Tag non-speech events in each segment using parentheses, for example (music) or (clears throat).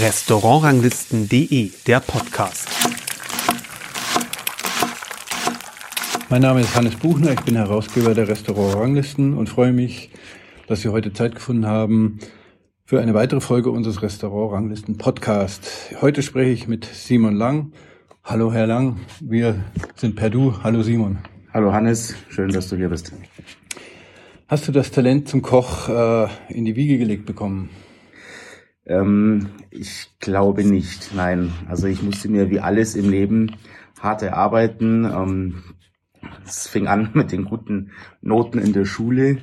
Restaurantranglisten.de, der Podcast. Mein Name ist Hannes Buchner, ich bin Herausgeber der Restaurantranglisten und freue mich, dass Sie heute Zeit gefunden haben für eine weitere Folge unseres Restaurantranglisten Podcast. Heute spreche ich mit Simon Lang. Hallo Herr Lang, wir sind per Du. Hallo Simon. Hallo Hannes, schön, dass du hier bist. Hast du das Talent zum Koch äh, in die Wiege gelegt bekommen? Ähm, ich glaube nicht, nein. Also ich musste mir wie alles im Leben hart erarbeiten. Ähm, es fing an (laughs) mit den guten Noten in der Schule.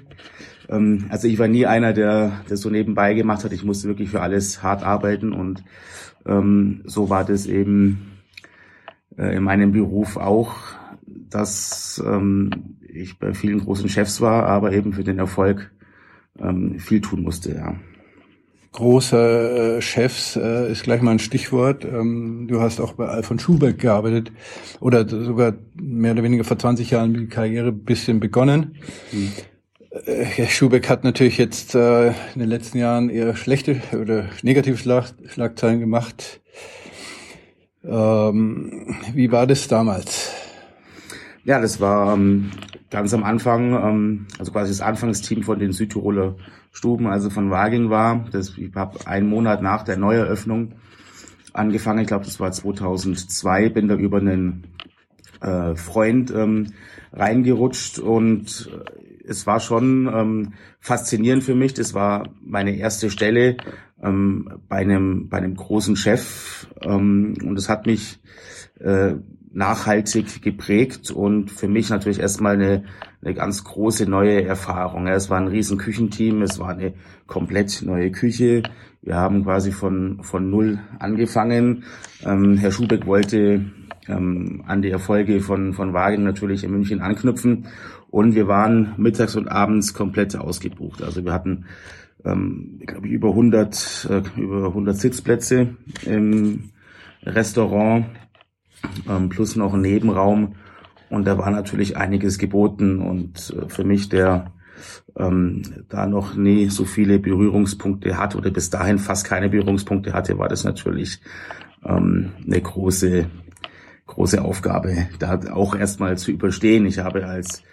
Ähm, also ich war nie einer, der das so nebenbei gemacht hat. Ich musste wirklich für alles hart arbeiten und ähm, so war das eben äh, in meinem Beruf auch, dass ähm, ich bei vielen großen Chefs war, aber eben für den Erfolg ähm, viel tun musste, ja große äh, Chefs äh, ist gleich mal ein Stichwort. Ähm, du hast auch bei Alfons Schubeck gearbeitet oder sogar mehr oder weniger vor 20 Jahren die Karriere bisschen begonnen. Mhm. Herr Schubeck hat natürlich jetzt äh, in den letzten Jahren eher schlechte oder negative Schlag Schlagzeilen gemacht. Ähm, wie war das damals? Ja, das war ähm, ganz am Anfang, ähm, also quasi das Anfangsteam von den Südtiroler Stuben, also von Waging war. Das, ich habe einen Monat nach der Neueröffnung angefangen. Ich glaube, das war 2002. Bin da über einen äh, Freund ähm, reingerutscht und äh, es war schon ähm, faszinierend für mich. Das war meine erste Stelle ähm, bei einem bei einem großen Chef ähm, und es hat mich äh, nachhaltig geprägt und für mich natürlich erstmal eine, eine ganz große neue Erfahrung. Es war ein riesen Küchenteam, es war eine komplett neue Küche. Wir haben quasi von, von null angefangen. Ähm, Herr Schubeck wollte ähm, an die Erfolge von, von Wagen natürlich in München anknüpfen und wir waren mittags und abends komplett ausgebucht. Also wir hatten ähm, glaube ich, über 100, äh, über 100 Sitzplätze im Restaurant ähm, plus noch ein Nebenraum. Und da war natürlich einiges geboten. Und äh, für mich, der ähm, da noch nie so viele Berührungspunkte hat oder bis dahin fast keine Berührungspunkte hatte, war das natürlich ähm, eine große, große Aufgabe, da auch erstmal zu überstehen. Ich habe als,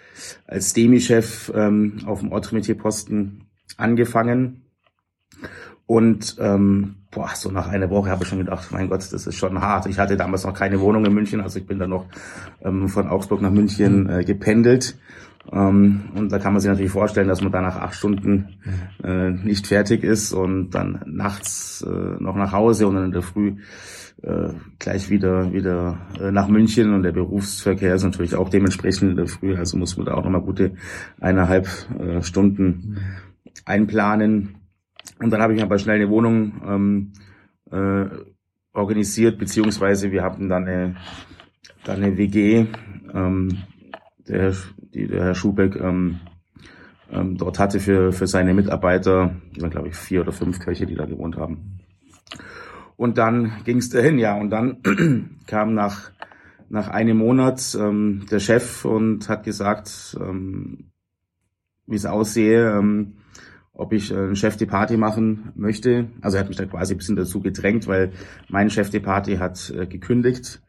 als Demi-Chef ähm, auf dem Autometier-Posten angefangen und ähm, boah, so nach einer Woche habe ich schon gedacht, mein Gott, das ist schon hart. Ich hatte damals noch keine Wohnung in München, also ich bin dann noch ähm, von Augsburg nach München äh, gependelt. Ähm, und da kann man sich natürlich vorstellen, dass man da nach acht Stunden äh, nicht fertig ist und dann nachts äh, noch nach Hause und dann in der Früh äh, gleich wieder wieder äh, nach München und der Berufsverkehr ist natürlich auch dementsprechend in der Früh, also muss man da auch nochmal gute eineinhalb äh, Stunden einplanen. Und dann habe ich aber schnell eine Wohnung ähm, äh, organisiert, beziehungsweise wir hatten dann eine, dann eine WG, ähm, der, die der Herr Schubeck ähm, ähm, dort hatte für, für seine Mitarbeiter, die waren glaube ich vier oder fünf Köche, die da gewohnt haben. Und dann ging es dahin, ja, und dann (clears throat) kam nach, nach einem Monat ähm, der Chef und hat gesagt, ähm, wie es aussehe, ähm, ob ich äh, Chef die Party machen möchte. Also er hat mich da quasi ein bisschen dazu gedrängt, weil mein Chef die Party hat äh, gekündigt.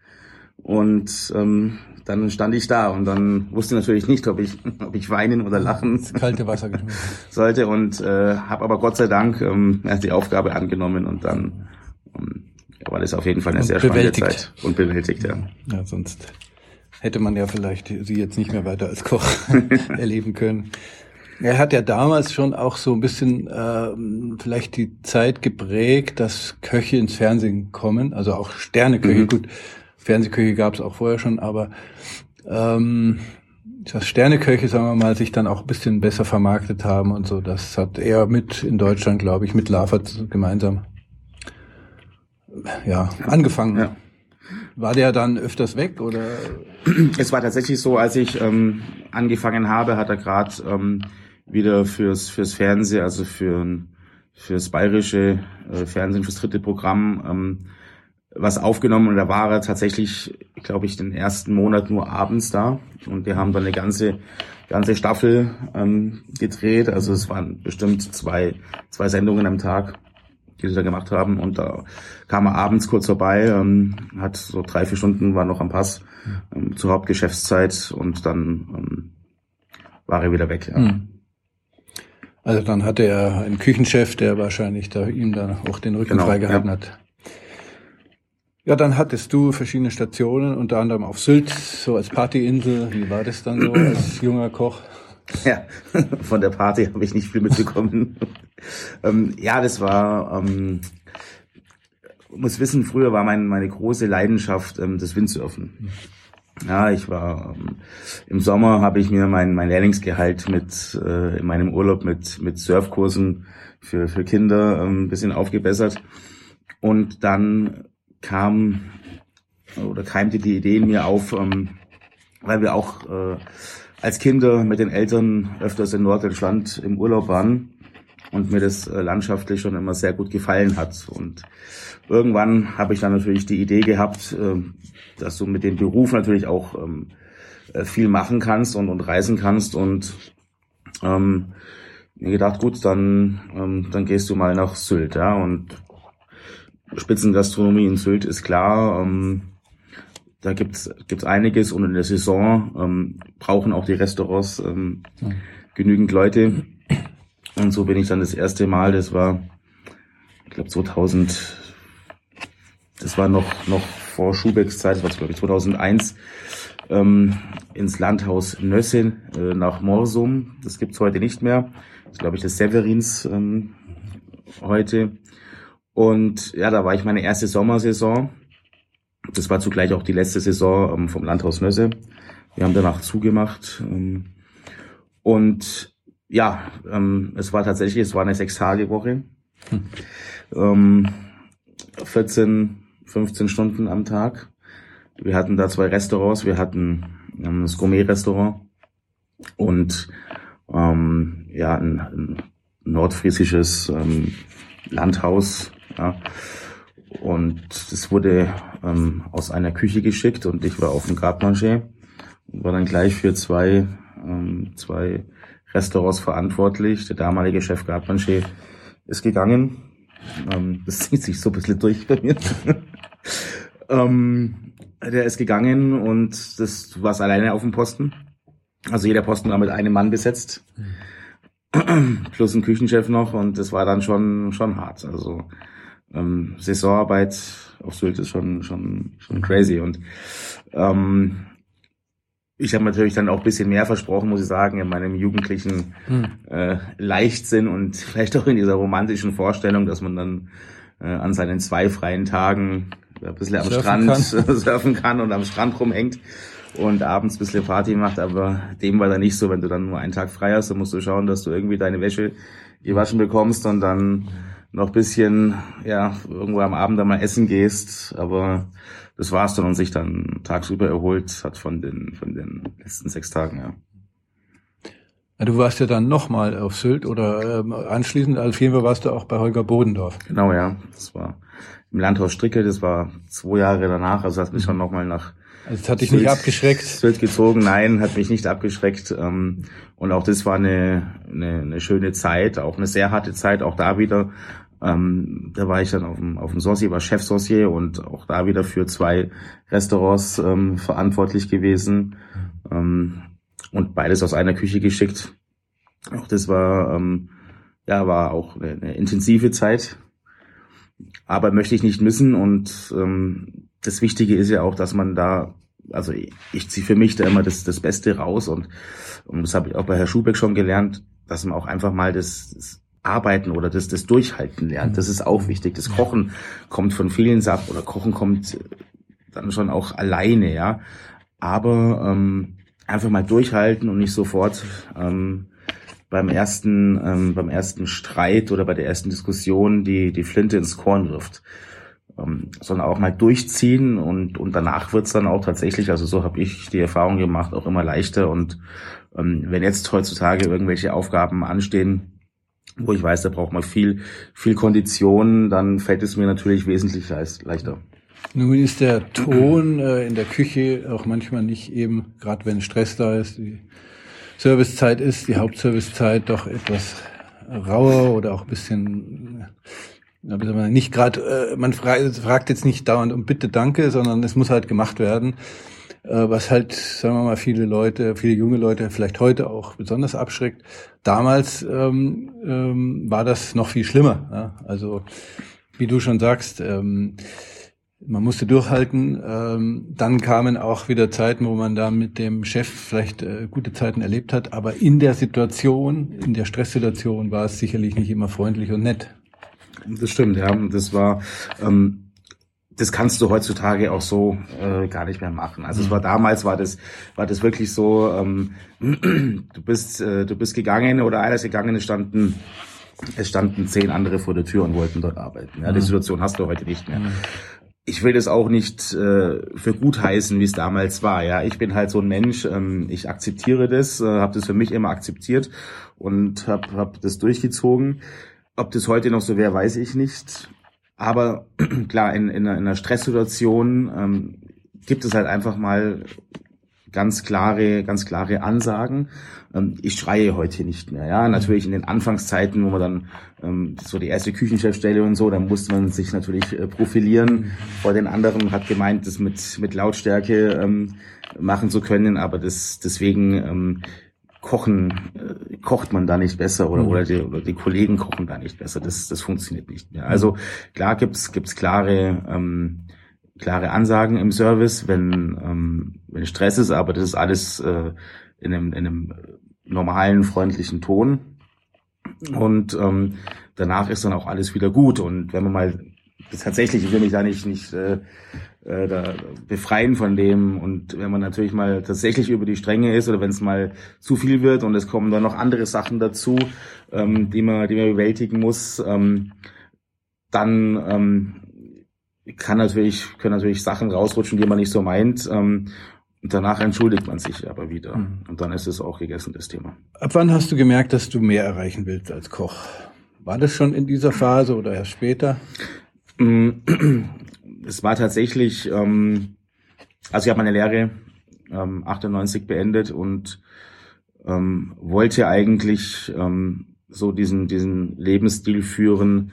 Und ähm, dann stand ich da und dann wusste natürlich nicht, ob ich, (laughs) ob ich weinen oder lachen das kalte Wasser (laughs) sollte und äh, habe aber Gott sei Dank ähm, die Aufgabe angenommen und dann ähm, war das auf jeden Fall eine und sehr spannende Zeit und bewältigt, ja. Ja, sonst hätte man ja vielleicht sie jetzt nicht mehr weiter als Koch (laughs) erleben können. Er hat ja damals schon auch so ein bisschen äh, vielleicht die Zeit geprägt, dass Köche ins Fernsehen kommen, also auch Sterneköche. Mhm. Gut, Fernsehköche gab es auch vorher schon, aber ähm, dass Sterneköche, sagen wir mal, sich dann auch ein bisschen besser vermarktet haben und so. Das hat er mit in Deutschland, glaube ich, mit Lafert gemeinsam ja, angefangen. Ja. War der dann öfters weg oder? Es war tatsächlich so, als ich ähm, angefangen habe, hat er gerade ähm, wieder fürs, fürs Fernsehen, also für, fürs bayerische äh, Fernsehen, fürs dritte Programm, ähm, was aufgenommen und da war er tatsächlich, glaube ich, den ersten Monat nur abends da und wir haben dann eine ganze ganze Staffel ähm, gedreht. Also es waren bestimmt zwei zwei Sendungen am Tag, die sie da gemacht haben und da kam er abends kurz vorbei, ähm, hat so drei vier Stunden war noch am Pass ähm, zur Hauptgeschäftszeit und dann ähm, war er wieder weg. Ja. Mhm. Also dann hatte er einen Küchenchef, der wahrscheinlich da ihm dann auch den Rücken genau, freigehalten ja. hat. Ja, dann hattest du verschiedene Stationen, unter anderem auf Sylt, so als Partyinsel. Wie war das dann so (clears throat) als junger Koch? Ja, (laughs) von der Party habe ich nicht viel mitbekommen. (laughs) ähm, ja, das war, ähm, muss wissen, früher war mein, meine große Leidenschaft ähm, das Windsurfen. Ja, ich war ähm, im Sommer habe ich mir mein, mein Lehrlingsgehalt mit äh, in meinem Urlaub mit mit Surfkursen für für Kinder ähm, ein bisschen aufgebessert und dann kam oder keimte die Idee in mir auf, ähm, weil wir auch äh, als Kinder mit den Eltern öfters in Norddeutschland im Urlaub waren und mir das äh, landschaftlich schon immer sehr gut gefallen hat. Und irgendwann habe ich dann natürlich die Idee gehabt, äh, dass du mit dem Beruf natürlich auch ähm, äh, viel machen kannst und, und reisen kannst und ähm, mir gedacht, gut, dann, ähm, dann gehst du mal nach Sylt, ja, und Spitzengastronomie in Sylt ist klar. Ähm, da gibt's gibt's einiges und in der Saison ähm, brauchen auch die Restaurants ähm, ja. genügend Leute. Und so bin ich dann das erste Mal, das war, ich glaube 2000, das war noch noch vor Schubecks Zeit, das war glaube ich 2001, ähm, ins Landhaus Nösse äh, nach Morsum. Das gibt's heute nicht mehr. Das ist glaube ich das Severins ähm, heute. Und ja, da war ich meine erste Sommersaison. Das war zugleich auch die letzte Saison ähm, vom Landhaus Nösse. Wir haben danach zugemacht. Ähm, und ja, ähm, es war tatsächlich, es war eine Sechs-Tage-Woche. Hm. 14, 15 Stunden am Tag. Wir hatten da zwei Restaurants. Wir hatten das Gourmet-Restaurant und ähm, ja, ein, ein nordfriesisches ähm, Landhaus ja. Und es wurde ähm, aus einer Küche geschickt und ich war auf dem Gartmanger und war dann gleich für zwei, ähm, zwei Restaurants verantwortlich. Der damalige Chef Gartmanger ist gegangen. Ähm, das (laughs) zieht sich so ein bisschen durch bei mir. Ähm, der ist gegangen und das du warst alleine auf dem Posten. Also jeder Posten war mit einem Mann besetzt. Mhm. (clears throat) Plus ein Küchenchef noch und das war dann schon, schon hart. Also ähm, Saisonarbeit auf Sylt ist schon, schon, schon crazy. Und ähm, ich habe natürlich dann auch ein bisschen mehr versprochen, muss ich sagen, in meinem jugendlichen hm. äh, Leichtsinn und (laughs) vielleicht auch in dieser romantischen Vorstellung, dass man dann äh, an seinen zwei freien Tagen ein bisschen am surfen Strand kann. (laughs) surfen kann und am Strand rumhängt und abends ein bisschen Party macht, aber dem war dann nicht so, wenn du dann nur einen Tag frei hast, dann musst du schauen, dass du irgendwie deine Wäsche gewaschen bekommst und dann noch bisschen, ja, irgendwo am Abend einmal essen gehst, aber das war's dann und sich dann tagsüber erholt hat von den, von den letzten sechs Tagen, ja. ja du warst ja dann nochmal auf Sylt oder ähm, anschließend, auf jeden Fall warst du auch bei Holger Bodendorf. Genau, ja. Das war im Landhaus Stricke, das war zwei Jahre danach, also hat mich schon nochmal nach also das hat dich Sylt, nicht abgeschreckt? Sylt gezogen, nein, hat mich nicht abgeschreckt. Ähm, und auch das war eine, eine, eine schöne Zeit, auch eine sehr harte Zeit, auch da wieder ähm, da war ich dann auf dem, auf dem Saucier, war Chef Saucier und auch da wieder für zwei Restaurants ähm, verantwortlich gewesen ähm, und beides aus einer Küche geschickt. Auch das war, ähm, ja, war auch eine, eine intensive Zeit, aber möchte ich nicht missen und ähm, das Wichtige ist ja auch, dass man da, also ich, ich ziehe für mich da immer das, das Beste raus und, und das habe ich auch bei Herr Schubeck schon gelernt, dass man auch einfach mal das, das Arbeiten oder das, das Durchhalten lernt. Das ist auch wichtig. Das Kochen kommt von vielen ab oder Kochen kommt dann schon auch alleine, ja. Aber ähm, einfach mal durchhalten und nicht sofort ähm, beim ersten ähm, beim ersten Streit oder bei der ersten Diskussion die die Flinte ins Korn wirft, ähm, sondern auch mal durchziehen und und danach wird's dann auch tatsächlich, also so habe ich die Erfahrung gemacht, auch immer leichter und ähm, wenn jetzt heutzutage irgendwelche Aufgaben anstehen, wo ich weiß, da braucht man viel, viel Kondition, dann fällt es mir natürlich wesentlich leichter. Nun ist der Ton äh, in der Küche auch manchmal nicht eben, gerade wenn Stress da ist, die Servicezeit ist, die Hauptservicezeit doch etwas rauer oder auch ein bisschen nicht gerade, äh, man fragt jetzt nicht dauernd um Bitte, Danke, sondern es muss halt gemacht werden. Äh, was halt, sagen wir mal, viele Leute, viele junge Leute vielleicht heute auch besonders abschreckt. Damals ähm, ähm, war das noch viel schlimmer. Ja? Also wie du schon sagst, ähm, man musste durchhalten. Ähm, dann kamen auch wieder Zeiten, wo man da mit dem Chef vielleicht äh, gute Zeiten erlebt hat. Aber in der Situation, in der Stresssituation war es sicherlich nicht immer freundlich und nett. Das stimmt, ja. Das war, ähm, das kannst du heutzutage auch so äh, gar nicht mehr machen. Also mhm. es war damals war das war das wirklich so. Ähm, (clears throat) du bist äh, du bist gegangen oder einer ist gegangen. Es standen es standen zehn andere vor der Tür und wollten dort arbeiten. Ja, mhm. Die Situation hast du heute nicht mehr. Mhm ich will das auch nicht äh, für gut heißen, wie es damals war. Ja, ich bin halt so ein Mensch. Ähm, ich akzeptiere das, äh, habe das für mich immer akzeptiert und habe hab das durchgezogen. Ob das heute noch so wäre, weiß ich nicht. Aber (clears throat) klar, in, in, einer, in einer Stresssituation ähm, gibt es halt einfach mal ganz klare, ganz klare Ansagen. Ähm, ich schreie heute nicht mehr. Ja, natürlich in den Anfangszeiten, wo man dann ähm, so die erste Küchenchefstelle und so, dann musste man sich natürlich äh, profilieren. Vor den anderen hat gemeint, das mit mit Lautstärke ähm, machen zu können, aber das deswegen kochen äh, kocht man da nicht besser oder oder die, oder die Kollegen kochen da nicht besser. Das das funktioniert nicht mehr. Also klar gibt's gibt's klare ähm, klare Ansagen im Service, wenn, ähm, wenn Stress ist, aber das ist alles äh, in, einem, in einem normalen, freundlichen Ton. Und ähm, danach ist dann auch alles wieder gut. Und wenn man mal tatsächlich, ich will mich da nicht, nicht äh, äh, da befreien von dem. Und wenn man natürlich mal tatsächlich über die Stränge ist oder wenn es mal zu viel wird und es kommen dann noch andere Sachen dazu, ähm, die man, die man bewältigen muss, ähm, dann ähm, kann natürlich, können natürlich Sachen rausrutschen, die man nicht so meint. Ähm, und danach entschuldigt man sich aber wieder. Mhm. Und dann ist es auch gegessen, das Thema. Ab wann hast du gemerkt, dass du mehr erreichen willst als Koch? War das schon in dieser Phase oder erst später? (clears throat) Es war tatsächlich, ähm, also ich habe meine Lehre ähm, 98 beendet und ähm, wollte eigentlich ähm, so diesen, diesen Lebensstil führen,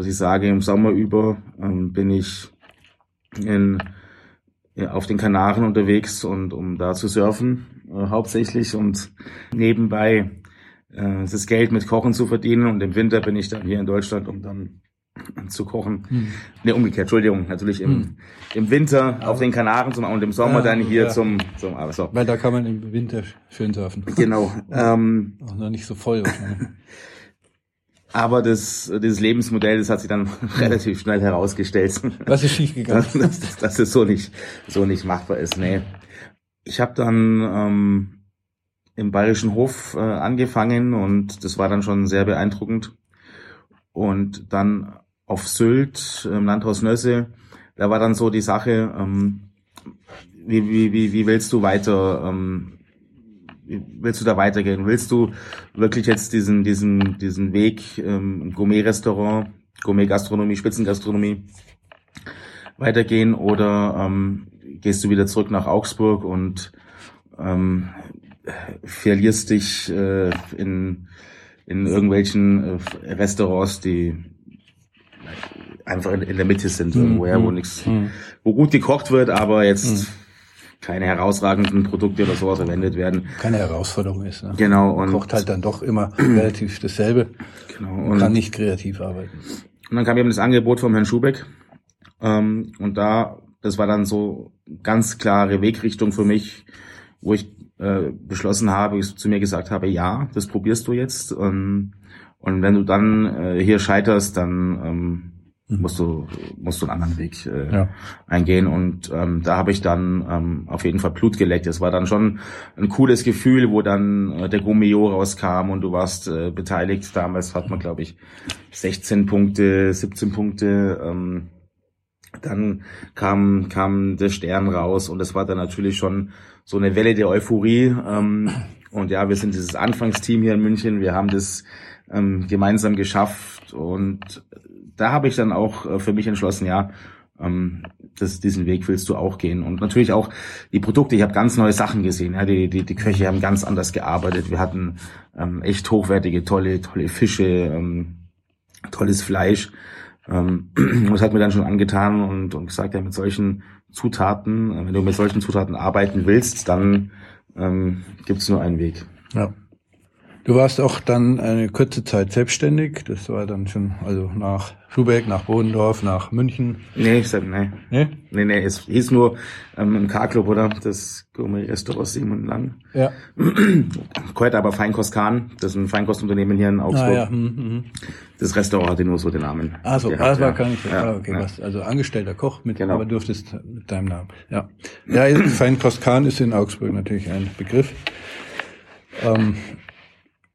dass ich sage, im Sommer über ähm, bin ich in, ja, auf den Kanaren unterwegs und um da zu surfen äh, hauptsächlich und nebenbei äh, das Geld mit Kochen zu verdienen und im Winter bin ich dann hier in Deutschland, um dann zu kochen. Hm. Ne, umgekehrt, Entschuldigung, natürlich im, hm. im Winter ja. auf den Kanaren zum, und im Sommer ja, dann hier ja. zum, zum aber so. Weil da kann man im Winter schön surfen. Genau. (laughs) ähm, Auch noch nicht so voll wahrscheinlich. (laughs) Aber das, dieses Lebensmodell, das hat sich dann (laughs) relativ schnell herausgestellt. Was ist schiefgegangen? (laughs) dass, dass, dass es so nicht, so nicht machbar ist. Nee. Ich habe dann ähm, im Bayerischen Hof äh, angefangen und das war dann schon sehr beeindruckend. Und dann auf Sylt im Landhaus Nösse, da war dann so die Sache, ähm, wie, wie, wie, wie willst du weiter ähm, willst du da weitergehen? Willst du wirklich jetzt diesen, diesen, diesen Weg ähm, Gourmet-Restaurant, Gourmet-Gastronomie, Spitzengastronomie weitergehen oder ähm, gehst du wieder zurück nach Augsburg und ähm, verlierst dich äh, in, in irgendwelchen äh, Restaurants, die einfach in, in der Mitte sind, mhm. irgendwo, ja, wo mhm. nichts, mhm. wo gut gekocht wird, aber jetzt mhm keine herausragenden Produkte oder sowas verwendet werden. Keine Herausforderung ist. Ne? Genau. Und kocht halt dann doch immer (clears throat) relativ dasselbe. Genau. Und kann nicht kreativ arbeiten. Und dann kam eben das Angebot vom Herrn Schubeck. Ähm, und da, das war dann so ganz klare Wegrichtung für mich, wo ich äh, beschlossen habe, ich zu mir gesagt habe, ja, das probierst du jetzt. Ähm, und wenn du dann äh, hier scheiterst, dann ähm. Musst du musst du einen anderen Weg äh, ja. eingehen und ähm, da habe ich dann ähm, auf jeden Fall Blut geleckt. Es war dann schon ein cooles Gefühl, wo dann äh, der Gummio rauskam und du warst äh, beteiligt. Damals hat man glaube ich 16 Punkte, 17 Punkte. Ähm, dann kam kam der Stern raus und es war dann natürlich schon so eine Welle der Euphorie. Ähm, und ja, wir sind dieses Anfangsteam hier in München. Wir haben das ähm, gemeinsam geschafft und da habe ich dann auch äh, für mich entschlossen, ja, ähm, das, diesen Weg willst du auch gehen. Und natürlich auch die Produkte, ich habe ganz neue Sachen gesehen. Ja, die, die, die Köche haben ganz anders gearbeitet. Wir hatten ähm, echt hochwertige, tolle, tolle Fische, ähm, tolles Fleisch. Ähm, (clears throat) das hat mir dann schon angetan und, und gesagt, ja, mit solchen Zutaten, äh, wenn du mit solchen Zutaten arbeiten willst, dann ähm, gibt nur einen Weg. Ja. Du warst auch dann eine kurze Zeit selbstständig. Das war dann schon, also nach Schubeck, nach Bodendorf, nach München. Nee, ich sag, nee. Nee? Nee, nee, es hieß nur ähm, im K-Club, oder? Das Gourmet-Restaurant Simon Lang. Ja. (clears throat) Gehört aber Feinkost Kahn. Das ist ein Feinkostunternehmen hier in Augsburg. Ah, ja. Hm, hm. Das Restaurant hatte nur so den Namen. Ah, so, ah, das war gar nicht. Ja, ah, okay, ja. was, also angestellter Koch mit, genau. aber durftest mit deinem Namen. Ja. Ja, (clears throat) Feinkost Kahn ist in Augsburg natürlich ein Begriff. Ähm,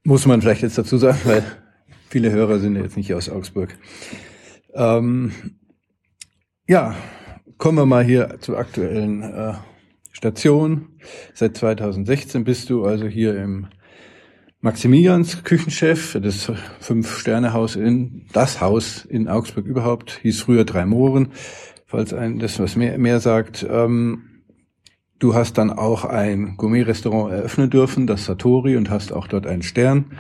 muss man vielleicht jetzt dazu sagen, weil viele Hörer sind jetzt nicht aus Augsburg. Ähm, ja, kommen wir mal hier zur aktuellen äh, Station. Seit 2016 bist du also hier im Maximilians Küchenchef, das Fünf-Sterne-Haus in, das Haus in Augsburg überhaupt, hieß früher Drei Mohren, falls ein das was mehr, mehr sagt. Ähm, Du hast dann auch ein Gourmet-Restaurant eröffnen dürfen, das Satori, und hast auch dort einen Stern.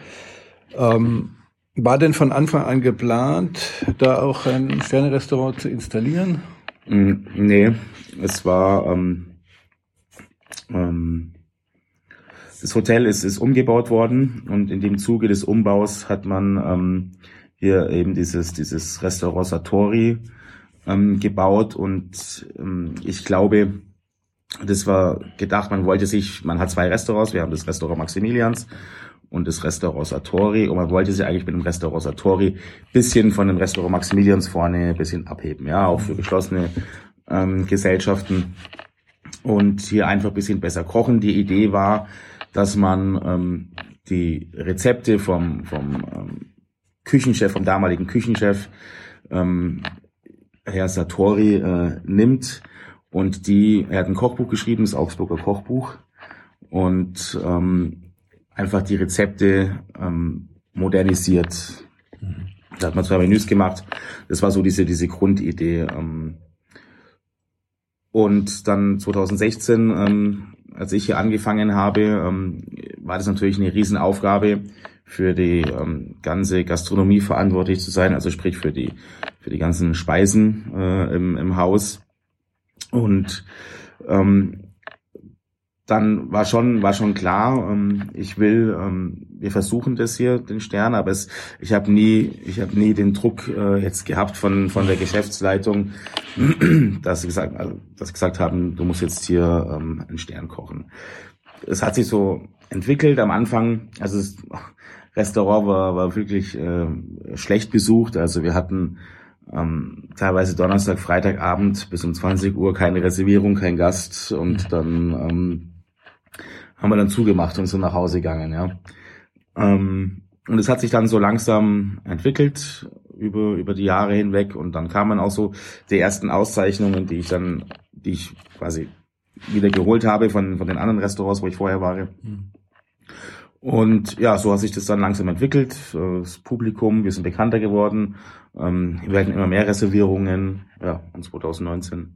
Ähm, war denn von Anfang an geplant, da auch ein Sterne-Restaurant zu installieren? Mm, nee, es war ähm, ähm, das Hotel ist, ist umgebaut worden und in dem Zuge des Umbaus hat man ähm, hier eben dieses dieses Restaurant Satori ähm, gebaut und ähm, ich glaube das war gedacht, man wollte sich, man hat zwei Restaurants, wir haben das Restaurant Maximilians und das Restaurant Satori und man wollte sich eigentlich mit dem Restaurant Satori bisschen von dem Restaurant Maximilians vorne ein bisschen abheben, ja, auch für geschlossene ähm, Gesellschaften und hier einfach ein bisschen besser kochen. Die Idee war, dass man ähm, die Rezepte vom, vom ähm, Küchenchef, vom damaligen Küchenchef, ähm, Herr Satori, äh, nimmt, und die, er hat ein Kochbuch geschrieben, das Augsburger Kochbuch. Und ähm, einfach die Rezepte ähm, modernisiert. Mhm. Da hat man zwei Menüs gemacht. Das war so diese, diese Grundidee. Ähm. Und dann 2016, ähm, als ich hier angefangen habe, ähm, war das natürlich eine Riesenaufgabe, für die ähm, ganze Gastronomie verantwortlich zu sein, also sprich für die für die ganzen Speisen äh, im, im Haus. Und ähm, dann war schon war schon klar, ähm, ich will, ähm, wir versuchen das hier den Stern, aber es, ich habe nie ich habe nie den Druck äh, jetzt gehabt von von der Geschäftsleitung, (clears throat) dass sie gesagt also, dass sie gesagt haben, du musst jetzt hier ähm, einen Stern kochen. Es hat sich so entwickelt am Anfang, also das Restaurant war war wirklich äh, schlecht besucht, also wir hatten ähm, teilweise Donnerstag, Freitagabend bis um 20 Uhr keine Reservierung, kein Gast und dann ähm, haben wir dann zugemacht und sind nach Hause gegangen, ja. Ähm, und es hat sich dann so langsam entwickelt über, über die Jahre hinweg und dann kamen auch so die ersten Auszeichnungen, die ich dann, die ich quasi wieder geholt habe von, von den anderen Restaurants, wo ich vorher war. Mhm. Und ja, so hat sich das dann langsam entwickelt. Das Publikum, wir sind bekannter geworden. Ähm, wir hatten immer mehr Reservierungen. Ja, und 2019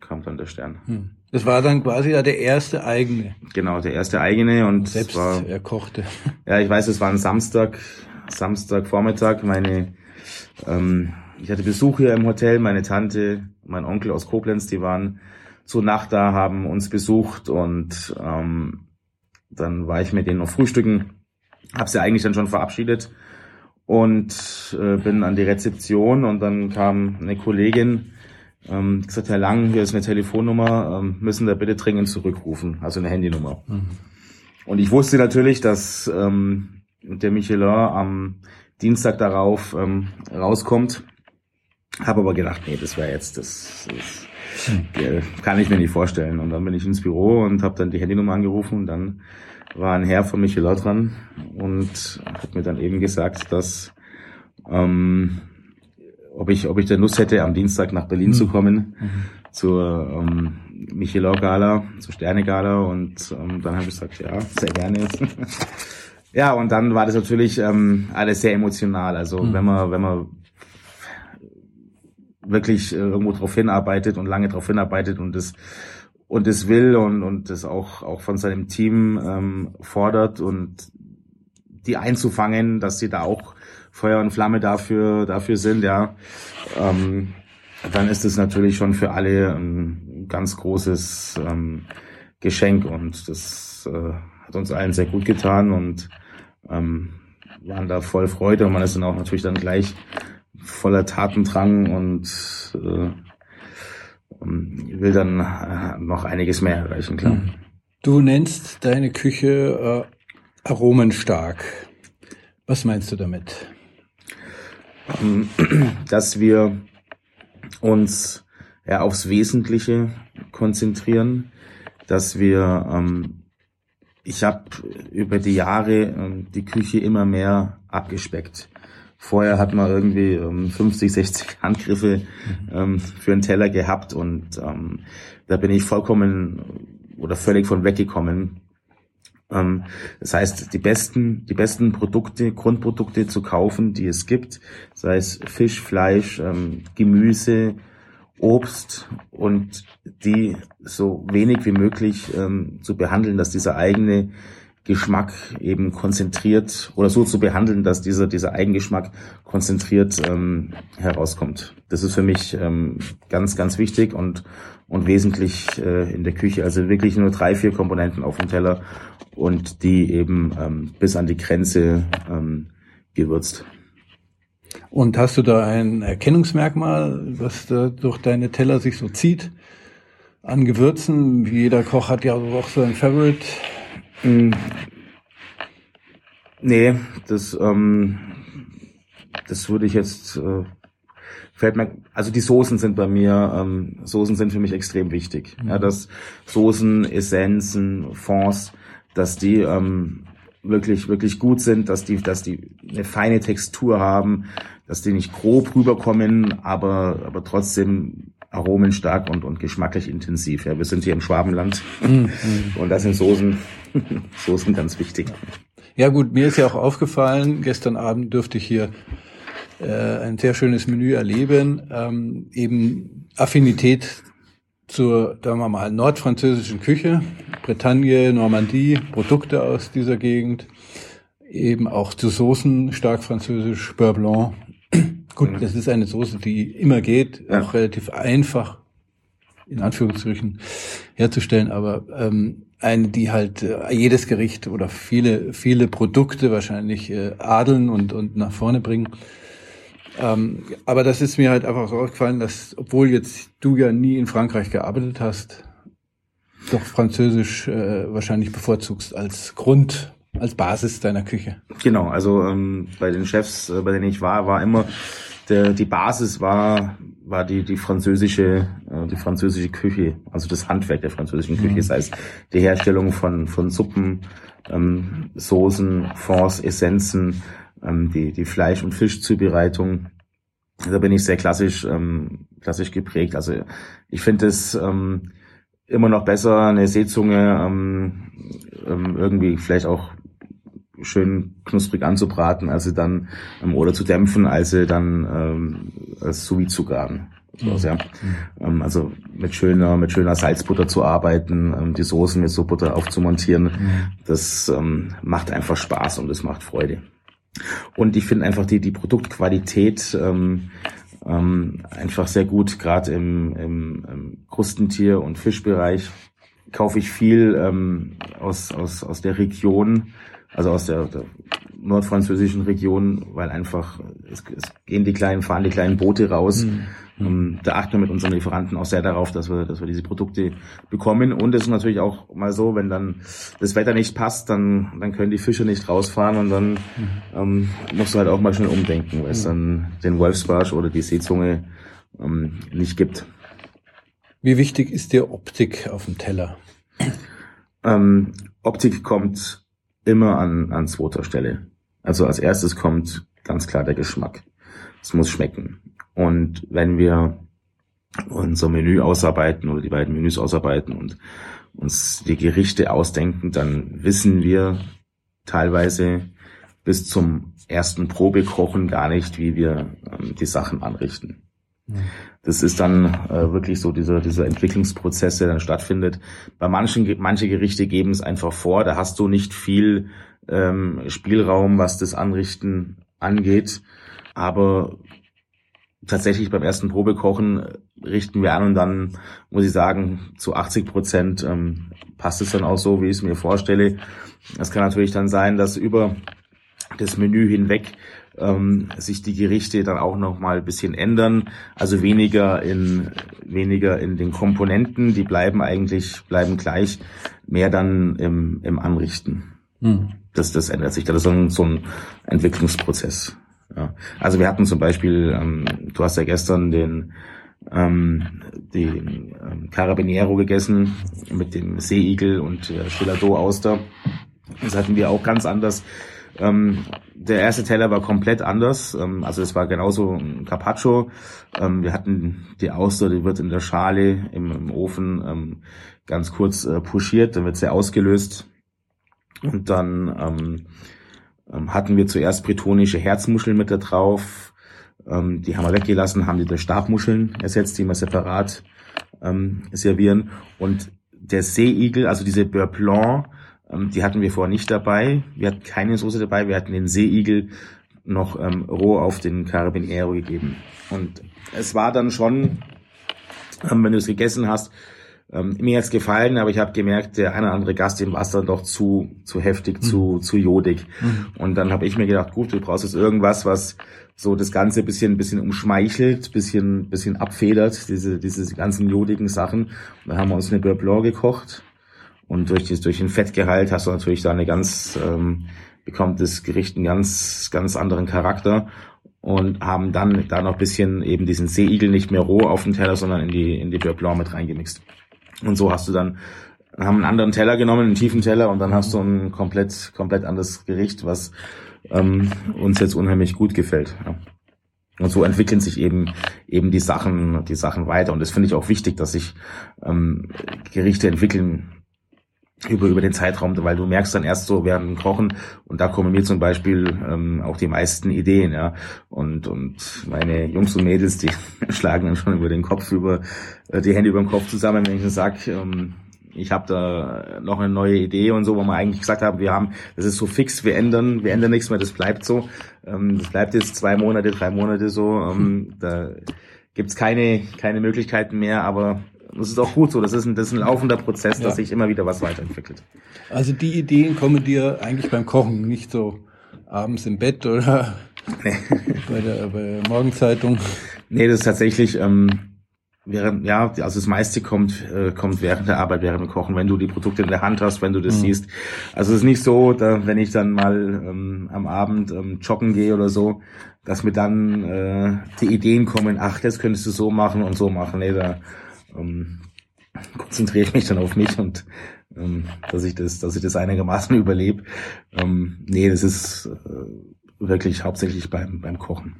kam dann der Stern. Hm. Das war dann quasi ja der erste eigene. Genau, der erste eigene und selbst war, er kochte. (laughs) Ja, ich weiß, es war ein Samstag, Samstagvormittag. Meine, ähm, ich hatte Besuch hier im Hotel. Meine Tante, mein Onkel aus Koblenz, die waren zur Nacht da, haben uns besucht und ähm, dann war ich mit denen noch frühstücken, habe sie eigentlich dann schon verabschiedet und äh, bin an die Rezeption und dann kam eine Kollegin, ähm, gesagt, Herr Lang, hier ist eine Telefonnummer, ähm, müssen da bitte dringend zurückrufen, also eine Handynummer. Mhm. Und ich wusste natürlich, dass ähm, der Michelin am Dienstag darauf ähm, rauskommt, habe aber gedacht, nee, das wäre jetzt, das, das hm. Kann ich mir nicht vorstellen. Und dann bin ich ins Büro und habe dann die Handynummer angerufen und dann war ein Herr von Michelin dran und hat mir dann eben gesagt, dass ähm, ob ich ob ich der Lust hätte, am Dienstag nach Berlin mhm. zu kommen mhm. zur ähm, Michelin Gala, zur Sterne Gala und ähm, dann habe ich gesagt, ja, sehr gerne. (laughs) ja, und dann war das natürlich ähm, alles sehr emotional. Also mhm. wenn man wenn man wirklich äh, irgendwo drauf hinarbeitet und lange drauf hinarbeitet und das und es will und und das auch auch von seinem Team ähm, fordert und die einzufangen, dass sie da auch Feuer und Flamme dafür dafür sind, ja, ähm, dann ist es natürlich schon für alle ein ganz großes ähm, Geschenk und das äh, hat uns allen sehr gut getan und ähm, waren da voll Freude und man ist dann auch natürlich dann gleich voller Tatendrang und äh, will dann äh, noch einiges mehr erreichen, klar. Mhm. Du nennst deine Küche äh, aromenstark. Was meinst du damit? (clears throat) Dass wir uns ja, aufs Wesentliche konzentrieren, dass wir ähm, ich habe über die Jahre ähm, die Küche immer mehr abgespeckt. Vorher hat man irgendwie ähm, 50, 60 Handgriffe ähm, für einen Teller gehabt und ähm, da bin ich vollkommen oder völlig von weggekommen. Ähm, das heißt, die besten, die besten Produkte, Grundprodukte zu kaufen, die es gibt, sei es Fisch, Fleisch, ähm, Gemüse, Obst und die so wenig wie möglich ähm, zu behandeln, dass dieser eigene Geschmack eben konzentriert oder so zu behandeln, dass dieser, dieser Eigengeschmack konzentriert ähm, herauskommt. Das ist für mich ähm, ganz, ganz wichtig und, und wesentlich äh, in der Küche. Also wirklich nur drei, vier Komponenten auf dem Teller und die eben ähm, bis an die Grenze ähm, gewürzt. Und hast du da ein Erkennungsmerkmal, was da durch deine Teller sich so zieht? An Gewürzen, jeder Koch hat ja auch so ein Favorite. Mm. Nee, das, ähm, das würde ich jetzt, äh, fällt mir, also die Soßen sind bei mir, ähm, Soßen sind für mich extrem wichtig. Mhm. Ja, dass Soßen, Essenzen, Fonds, dass die ähm, wirklich, wirklich gut sind, dass die, dass die eine feine Textur haben, dass die nicht grob rüberkommen, aber, aber trotzdem aromenstark und, und geschmacklich intensiv. Ja, wir sind hier im Schwabenland mhm. und da sind Soßen, (laughs) Soßen ganz wichtig. Ja gut, mir ist ja auch aufgefallen, gestern Abend dürfte ich hier äh, ein sehr schönes Menü erleben, ähm, eben Affinität zur, sagen wir mal, nordfranzösischen Küche, Bretagne, Normandie, Produkte aus dieser Gegend, eben auch zu Soßen, stark französisch, Beurre Blanc. (clears throat) Gut, mhm. das ist eine Soße, die immer geht, ja. auch relativ einfach, in Anführungsstrichen, herzustellen, aber ähm, eine, die halt äh, jedes Gericht oder viele, viele Produkte wahrscheinlich äh, adeln und, und nach vorne bringen. Ähm, aber das ist mir halt einfach so aufgefallen, dass, obwohl jetzt du ja nie in Frankreich gearbeitet hast, doch Französisch äh, wahrscheinlich bevorzugst als Grund, als Basis deiner Küche. Genau, also ähm, bei den Chefs, äh, bei denen ich war, war immer der, die Basis war war die die französische äh, die französische Küche, also das Handwerk der französischen Küche, mhm. das heißt die Herstellung von von Suppen, ähm, Soßen, Fonds, Essenzen, ähm, die, die Fleisch- und Fischzubereitung. Da bin ich sehr klassisch, ähm, klassisch geprägt. Also ich finde es ähm, immer noch besser, eine Seezunge ähm, ähm, irgendwie vielleicht auch schön knusprig anzubraten, als sie dann ähm, oder zu dämpfen, als sie dann ähm, als sous zu garen. Also, ja. ähm, also mit schöner, mit schöner Salzbutter zu arbeiten, ähm, die Soßen mit so Butter aufzumontieren, mhm. das ähm, macht einfach Spaß und es macht Freude. Und ich finde einfach die, die Produktqualität ähm, ähm, einfach sehr gut, gerade im, im, im Krustentier- und Fischbereich. Kaufe ich viel ähm, aus, aus, aus der Region, also aus der, der nordfranzösischen Region, weil einfach es, es gehen die kleinen, fahren die kleinen Boote raus. Mhm. Ähm, da achten wir mit unseren Lieferanten auch sehr darauf, dass wir, dass wir diese Produkte bekommen. Und es ist natürlich auch mal so, wenn dann das Wetter nicht passt, dann, dann können die Fische nicht rausfahren und dann mhm. ähm, musst du halt auch mal schnell umdenken, weil es mhm. dann den Wolfsbarsch oder die Seezunge ähm, nicht gibt. Wie wichtig ist dir Optik auf dem Teller? Ähm, Optik kommt immer an, an zweiter Stelle. Also als erstes kommt ganz klar der Geschmack. Es muss schmecken. Und wenn wir unser Menü ausarbeiten oder die beiden Menüs ausarbeiten und uns die Gerichte ausdenken, dann wissen wir teilweise bis zum ersten Probekochen gar nicht, wie wir ähm, die Sachen anrichten. Das ist dann äh, wirklich so dieser, dieser Entwicklungsprozess, der dann stattfindet. Bei manchen, manche Gerichte geben es einfach vor, da hast du nicht viel ähm, Spielraum, was das Anrichten angeht. Aber tatsächlich beim ersten Probekochen richten wir an und dann muss ich sagen, zu 80 Prozent ähm, passt es dann auch so, wie ich es mir vorstelle. Es kann natürlich dann sein, dass über das Menü hinweg ähm, sich die Gerichte dann auch noch mal ein bisschen ändern. Also weniger in weniger in den Komponenten, die bleiben eigentlich bleiben gleich, mehr dann im, im Anrichten. Mhm. Das, das ändert sich. Das ist so ein, so ein Entwicklungsprozess. Ja. Also wir hatten zum Beispiel, ähm, du hast ja gestern den ähm, den ähm, Carabiniero gegessen mit dem Seeigel und äh, Chilado Auster. Das hatten wir auch ganz anders ähm, der erste Teller war komplett anders. Ähm, also es war genauso ein Carpaccio. Ähm, wir hatten die Auster, die wird in der Schale im, im Ofen ähm, ganz kurz äh, puschiert, dann wird sie ausgelöst. Und dann ähm, ähm, hatten wir zuerst bretonische Herzmuscheln mit da drauf. Die haben wir weggelassen, haben die durch Stabmuscheln ersetzt, die wir separat servieren. Und der Seeigel, also diese Beurre Blanc, ähm, die hatten wir vorher nicht dabei. Wir hatten keine Soße dabei. Wir hatten den Seeigel noch ähm, roh auf den Carabiniero gegeben. Und es war dann schon, ähm, wenn du es gegessen hast, ähm, mir jetzt gefallen, aber ich habe gemerkt, der eine oder andere Gast, dem war es dann doch zu, zu heftig, mhm. zu, zu jodig. Mhm. Und dann habe ich mir gedacht, gut, du brauchst jetzt irgendwas, was so das Ganze bisschen, bisschen umschmeichelt, bisschen, bisschen abfedert, diese, diese ganzen jodigen Sachen. Und dann haben wir uns eine Beurre Blanc gekocht und durch, das, durch den Fettgehalt hast du natürlich da eine ganz, ähm, bekommt das Gericht einen ganz, ganz anderen Charakter und haben dann da noch bisschen eben diesen Seeigel nicht mehr roh auf den Teller, sondern in die, in die Beurre Blanc mit reingemixt. Und so hast du dann, haben einen anderen Teller genommen, einen tiefen Teller und dann hast du ein komplett, komplett anderes Gericht, was ähm, uns jetzt unheimlich gut gefällt. Ja. Und so entwickeln sich eben eben die Sachen, die Sachen weiter. Und das finde ich auch wichtig, dass sich ähm, Gerichte entwickeln über, über den Zeitraum, weil du merkst dann erst so während dem Kochen und da kommen mir zum Beispiel ähm, auch die meisten Ideen, ja. Und, und meine Jungs und Mädels, die (laughs) schlagen dann schon über den Kopf, über äh, die Hände über den Kopf zusammen, wenn ich sag, ähm, ich habe da noch eine neue Idee und so, wo wir eigentlich gesagt haben, wir haben, das ist so fix, wir ändern, wir ändern nichts mehr, das bleibt so. Ähm, das bleibt jetzt zwei Monate, drei Monate so. Ähm, da gibt's keine, keine Möglichkeiten mehr, aber das ist auch gut so. Das ist ein, das ist ein laufender Prozess, ja. dass sich immer wieder was weiterentwickelt. Also die Ideen kommen dir eigentlich beim Kochen, nicht so abends im Bett oder nee. bei, der, bei der Morgenzeitung. Nee, das ist tatsächlich, ähm, während, ja, also das meiste kommt, äh, kommt während der Arbeit, während dem Kochen, wenn du die Produkte in der Hand hast, wenn du das mhm. siehst. Also es ist nicht so, da, wenn ich dann mal ähm, am Abend ähm, joggen gehe oder so, dass mir dann äh, die Ideen kommen, ach, das könntest du so machen und so machen. Nee, da ähm, konzentriere ich mich dann auf mich und ähm, dass ich das, dass ich das einigermaßen (laughs) überlebe. Ähm, nee, das ist äh, wirklich hauptsächlich beim, beim Kochen.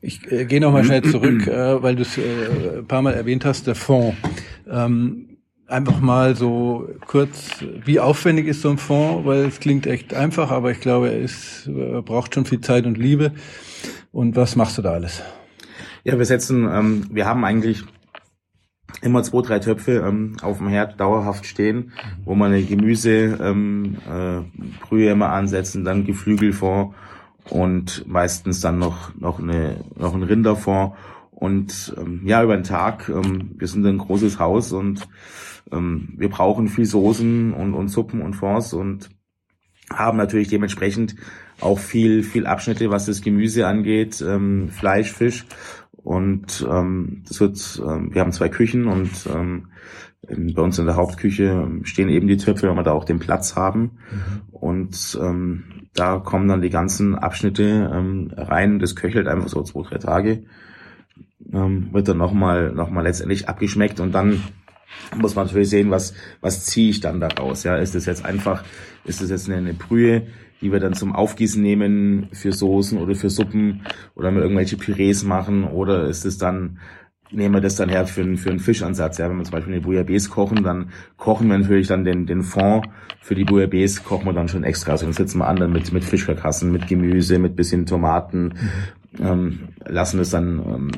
Ich äh, gehe noch mal schnell (clears throat) zurück, äh, weil du es äh, ein paar Mal erwähnt hast, der Fond. Ähm, einfach mal so kurz, wie aufwendig ist so ein Fond? Weil es klingt echt einfach, aber ich glaube, er ist, er braucht schon viel Zeit und Liebe. Und was machst du da alles? Ja, wir setzen, ähm, wir haben eigentlich immer zwei, drei Töpfe ähm, auf dem Herd dauerhaft stehen, wo man eine Gemüse ähm, äh, Brühe immer ansetzen, dann Geflügelfond und meistens dann noch noch eine noch ein Rinderfond und ähm, ja über den Tag ähm, wir sind ein großes Haus und ähm, wir brauchen viel Soßen und und Suppen und Fonds und haben natürlich dementsprechend auch viel viel Abschnitte was das Gemüse angeht ähm, Fleisch Fisch und ähm, das wird, ähm, wir haben zwei Küchen und ähm, bei uns in der Hauptküche stehen eben die Töpfe, weil wir da auch den Platz haben. Mhm. Und ähm, da kommen dann die ganzen Abschnitte ähm, rein. Das köchelt einfach so zwei, drei Tage. Ähm, wird dann nochmal noch mal letztendlich abgeschmeckt und dann muss man natürlich sehen, was, was ziehe ich dann daraus. Ja, ist das jetzt einfach, ist das jetzt eine, eine Brühe, die wir dann zum Aufgießen nehmen für Soßen oder für Suppen oder mal irgendwelche Pürees machen oder ist es dann nehmen wir das dann her für, einen, für einen Fischansatz. Ja, wenn wir zum Beispiel eine Bouillabaisse kochen, dann kochen wir natürlich dann den, den Fond für die Bouillabaisse, kochen wir dann schon extra. Also dann setzen wir an dann mit, mit Fischkarkassen, mit Gemüse, mit bisschen Tomaten, mhm. ähm, lassen es dann ähm,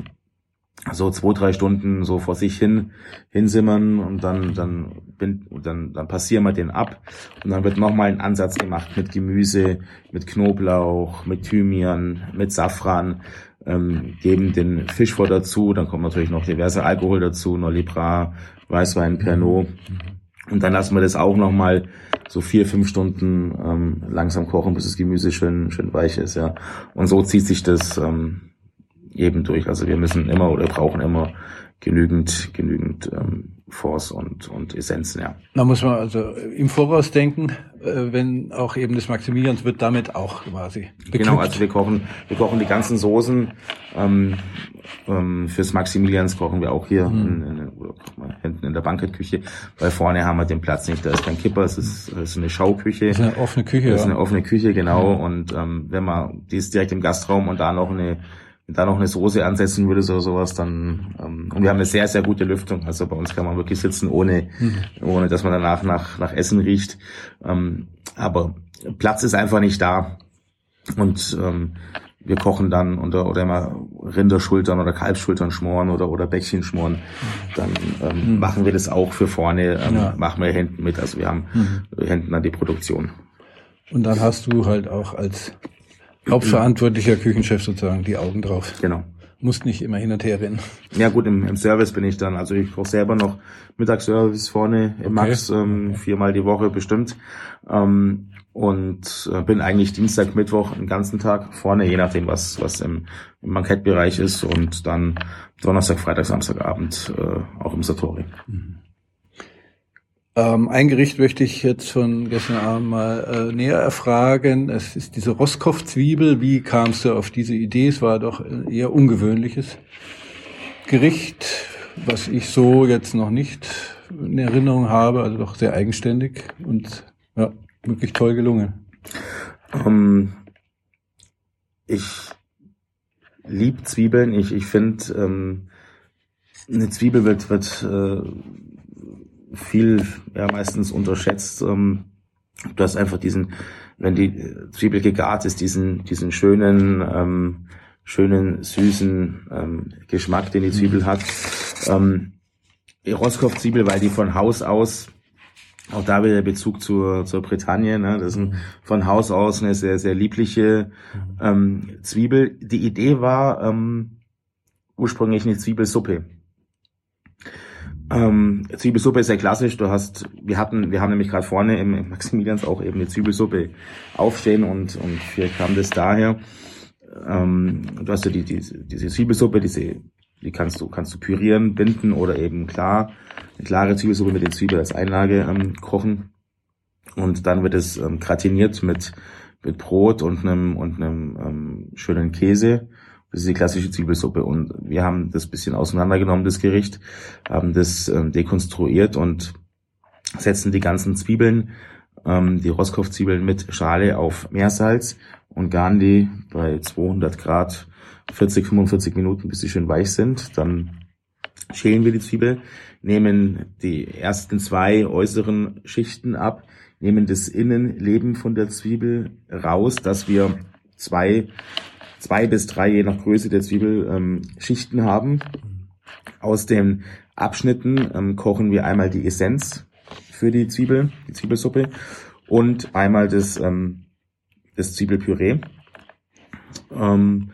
so zwei, drei Stunden so vor sich hin hinsimmern und dann dann bin, dann dann passieren wir den ab. Und dann wird nochmal ein Ansatz gemacht mit Gemüse, mit Knoblauch, mit Thymian, mit Safran, ähm, geben den Fisch vor dazu, dann kommt natürlich noch diverse Alkohol dazu, Nolibra, Weißwein, Pernod. Und dann lassen wir das auch nochmal so vier, fünf Stunden ähm, langsam kochen, bis das Gemüse schön schön weich ist, ja. Und so zieht sich das ähm, eben durch. Also wir müssen immer oder brauchen immer genügend, genügend ähm, Force und, und Essenzen, ja. Da muss man also im Voraus denken, äh, wenn auch eben das Maximilians wird damit auch quasi beglückt. Genau, also wir kochen, wir kochen die ganzen Soßen. Ähm, ähm, fürs Maximilians kochen wir auch hier mhm. in, in, hinten in der Bankettküche, weil vorne haben wir den Platz nicht. Da ist kein Kipper, es ist, es ist eine Schauküche. Das ist eine offene Küche. Das ist eine offene Küche, genau. Mhm. Und ähm, wenn man, die ist direkt im Gastraum und da noch eine da noch eine Soße ansetzen würde oder sowas, dann ähm, und wir haben eine sehr, sehr gute Lüftung. Also bei uns kann man wirklich sitzen, ohne, mhm. ohne dass man danach nach, nach Essen riecht. Ähm, aber Platz ist einfach nicht da. Und ähm, wir kochen dann oder, oder immer Rinderschultern oder Kalbsschultern schmoren oder, oder Bäckchen schmoren, dann ähm, mhm. machen wir das auch für vorne, ähm, ja. machen wir hinten mit. Also wir haben mhm. hinten dann die Produktion. Und dann hast du halt auch als Hauptverantwortlicher Küchenchef sozusagen, die Augen drauf. Genau. Muss nicht immer hin und her rennen. Ja gut, im, im Service bin ich dann. Also ich koche selber noch Mittagsservice vorne im okay. Max, ähm, okay. viermal die Woche bestimmt. Ähm, und äh, bin eigentlich Dienstag, Mittwoch den ganzen Tag vorne, je nachdem, was, was im, im Bankettbereich ist. Und dann Donnerstag, Freitag, Samstagabend äh, auch im Satori. Mhm. Ähm, ein Gericht möchte ich jetzt von gestern Abend mal äh, näher erfragen. Es ist diese Roscoff-Zwiebel. Wie kamst du auf diese Idee? Es war doch eher ungewöhnliches Gericht, was ich so jetzt noch nicht in Erinnerung habe. Also doch sehr eigenständig und ja, wirklich toll gelungen. Ähm, ich lieb Zwiebeln. Ich, ich finde, ähm, eine Zwiebel wird, wird äh, viel ja meistens unterschätzt. Ähm, du hast einfach diesen, wenn die Zwiebel gegart ist, diesen, diesen schönen, ähm, schönen, süßen ähm, Geschmack, den die Zwiebel mhm. hat. Ähm, die Roscoff-Zwiebel, weil die von Haus aus, auch da wieder der Bezug zur, zur Bretagne, ne, das ist ein, mhm. von Haus aus eine sehr, sehr liebliche mhm. ähm, Zwiebel. Die Idee war ähm, ursprünglich eine Zwiebelsuppe. Ähm, Zwiebelsuppe ist sehr klassisch. Du hast, wir hatten, wir haben nämlich gerade vorne im, Maximilians auch eben eine Zwiebelsuppe aufstehen und und hier kam das daher. Ähm, du hast ja die, die, diese Zwiebelsuppe, diese, die kannst du kannst du pürieren, binden oder eben klar eine klare Zwiebelsuppe mit den Zwiebeln als Einlage ähm, kochen und dann wird es ähm, gratiniert mit mit Brot und einem und einem ähm, schönen Käse das ist die klassische Zwiebelsuppe. Und wir haben das bisschen auseinandergenommen, das Gericht, haben das ähm, dekonstruiert und setzen die ganzen Zwiebeln, ähm, die Roscoff-Zwiebeln mit Schale auf Meersalz und garen die bei 200 Grad 40, 45 Minuten, bis sie schön weich sind. Dann schälen wir die Zwiebel, nehmen die ersten zwei äußeren Schichten ab, nehmen das Innenleben von der Zwiebel raus, dass wir zwei zwei bis drei, je nach Größe der Zwiebel, ähm, Schichten haben. Aus den Abschnitten ähm, kochen wir einmal die Essenz für die Zwiebel, die Zwiebelsuppe und einmal das, ähm, das Zwiebelpüree. Ähm,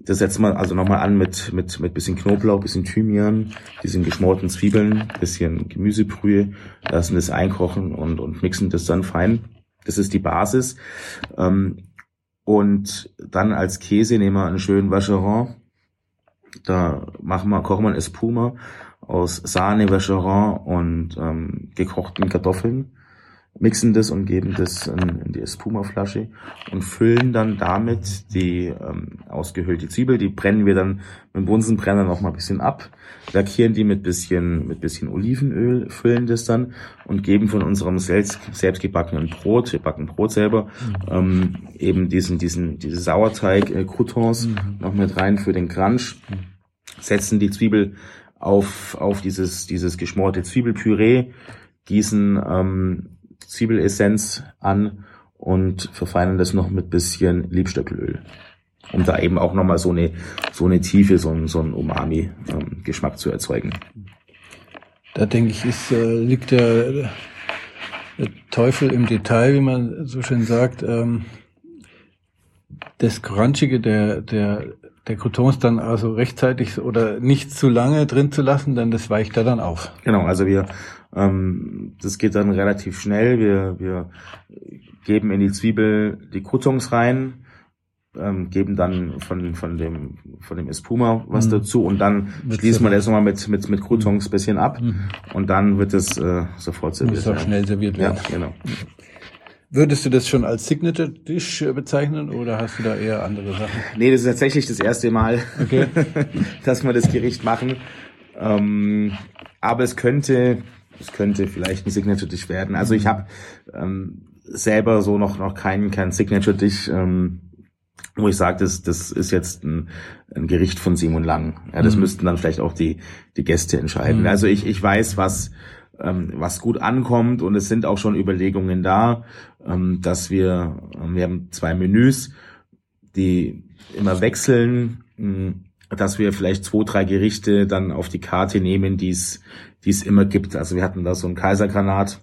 das setzen wir also nochmal an mit, mit, mit bisschen Knoblauch, bisschen Thymian, diesen geschmorten Zwiebeln, bisschen Gemüsebrühe, lassen das einkochen und, und mixen das dann fein. Das ist die Basis. Ähm, und dann als Käse nehmen wir einen schönen Vacheron. Da machen wir, kochen wir ein Espuma aus Sahne, Vacheron und ähm, gekochten Kartoffeln mixen das und geben das in, in die Espuma-Flasche und füllen dann damit die ähm, ausgehöhlte Zwiebel. Die brennen wir dann mit dem Bunsenbrenner noch mal ein bisschen ab, lackieren die mit bisschen mit bisschen Olivenöl, füllen das dann und geben von unserem selbst, selbst gebackenen Brot, wir backen Brot selber, mhm. ähm, eben diesen diesen diese Sauerteig äh, mhm. noch mit rein für den Crunch, setzen die Zwiebel auf auf dieses dieses geschmorte Zwiebelpüree, gießen ähm, Zwiebelessenz an und verfeinern das noch mit bisschen Liebstöckelöl. um da eben auch nochmal so eine, so eine Tiefe, so ein, so ein Umami-Geschmack ähm, zu erzeugen. Da denke ich, ist, äh, liegt der, der Teufel im Detail, wie man so schön sagt. Ähm, das Crunchige der, der, der Croutons dann also rechtzeitig oder nicht zu lange drin zu lassen, denn das weicht da dann auf. Genau, also wir, ähm, das geht dann relativ schnell. Wir, wir geben in die Zwiebel die Croutons rein, ähm, geben dann von, von dem, von dem Espuma was mhm. dazu und dann wird schließen wir das nochmal mit, mit, mit Croutons bisschen ab mhm. und dann wird es äh, sofort serviert. Muss auch schnell serviert werden. Ja, genau. Würdest du das schon als Signature Dish bezeichnen oder hast du da eher andere Sachen? Nee, das ist tatsächlich das erste Mal, okay. (laughs) dass wir das Gericht machen. Ähm, aber es könnte, es könnte vielleicht ein Signature Dish werden. Also ich habe ähm, selber so noch noch keinen kein Signature Dish, ähm, wo ich sage, das, das ist jetzt ein, ein Gericht von Simon Lang. Ja, das mhm. müssten dann vielleicht auch die die Gäste entscheiden. Mhm. Also ich ich weiß, was ähm, was gut ankommt und es sind auch schon Überlegungen da, ähm, dass wir, ähm, wir haben zwei Menüs, die immer wechseln, ähm, dass wir vielleicht zwei, drei Gerichte dann auf die Karte nehmen, die es die es immer gibt. Also wir hatten da so ein Kaisergranat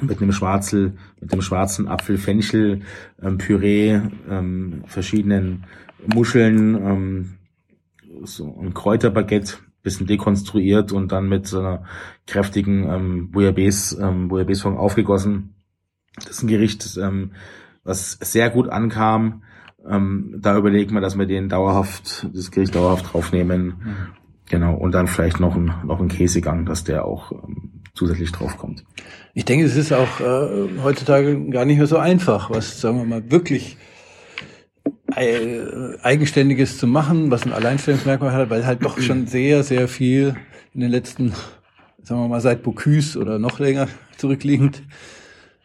mit einem Schwarzel, mit dem schwarzen Apfel, Fenchel, ähm, ähm, verschiedenen Muscheln, ähm, so ein Kräuterbaguette bisschen dekonstruiert und dann mit so einer kräftigen ähm, Bouillabaisse, ähm, bouillabaisse aufgegossen. Das ist ein Gericht, ähm, was sehr gut ankam. Ähm, da überlegen wir, dass wir den dauerhaft, das Gericht dauerhaft draufnehmen. Genau. Und dann vielleicht noch ein, noch ein Käsegang, dass der auch ähm, zusätzlich draufkommt. Ich denke, es ist auch äh, heutzutage gar nicht mehr so einfach, was, sagen wir mal, wirklich Eigenständiges zu machen, was ein Alleinstellungsmerkmal hat, weil halt doch schon sehr, sehr viel in den letzten, sagen wir mal, seit Bocuse oder noch länger zurückliegend.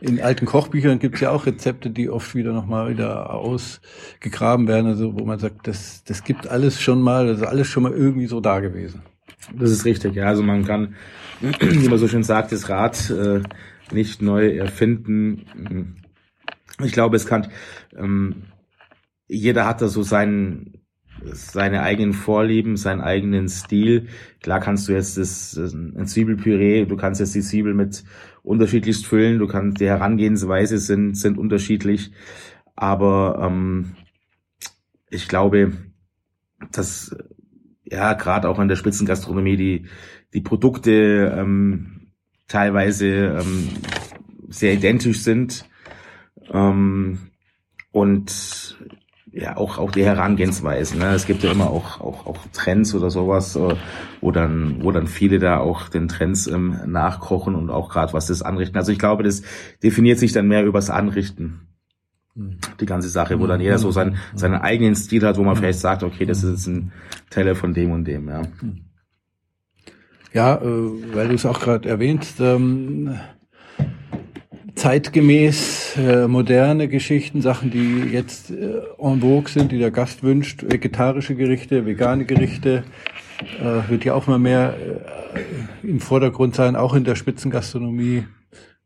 In alten Kochbüchern gibt es ja auch Rezepte, die oft wieder nochmal wieder ausgegraben werden, also wo man sagt, das, das gibt alles schon mal, das ist alles schon mal irgendwie so da gewesen. Das ist richtig, ja. Also man kann, wie man so schön sagt, das Rad äh, nicht neu erfinden. Ich glaube, es kann ähm, jeder hat da so seinen, seine eigenen Vorlieben, seinen eigenen Stil. Klar kannst du jetzt das, ein Zwiebelpüree, du kannst jetzt die Zwiebel mit unterschiedlichst füllen, du kannst, die Herangehensweise sind, sind unterschiedlich, aber ähm, ich glaube, dass ja gerade auch in der Spitzengastronomie die, die Produkte ähm, teilweise ähm, sehr identisch sind. Ähm, und ja auch auch die Herangehensweise. Ne? Es gibt ja immer auch auch auch Trends oder sowas, äh, wo dann wo dann viele da auch den Trends ähm, nachkochen und auch gerade was das anrichten. Also ich glaube, das definiert sich dann mehr übers Anrichten. Hm. Die ganze Sache, wo dann jeder so seinen, hm. seinen eigenen Stil hat, wo man vielleicht sagt, okay, das ist jetzt ein Teller von dem und dem, ja. Ja, äh, weil du es auch gerade erwähnst, ähm, zeitgemäß, äh, moderne Geschichten, Sachen, die jetzt äh, en vogue sind, die der Gast wünscht, vegetarische Gerichte, vegane Gerichte, äh, wird ja auch immer mehr äh, im Vordergrund sein, auch in der Spitzengastronomie.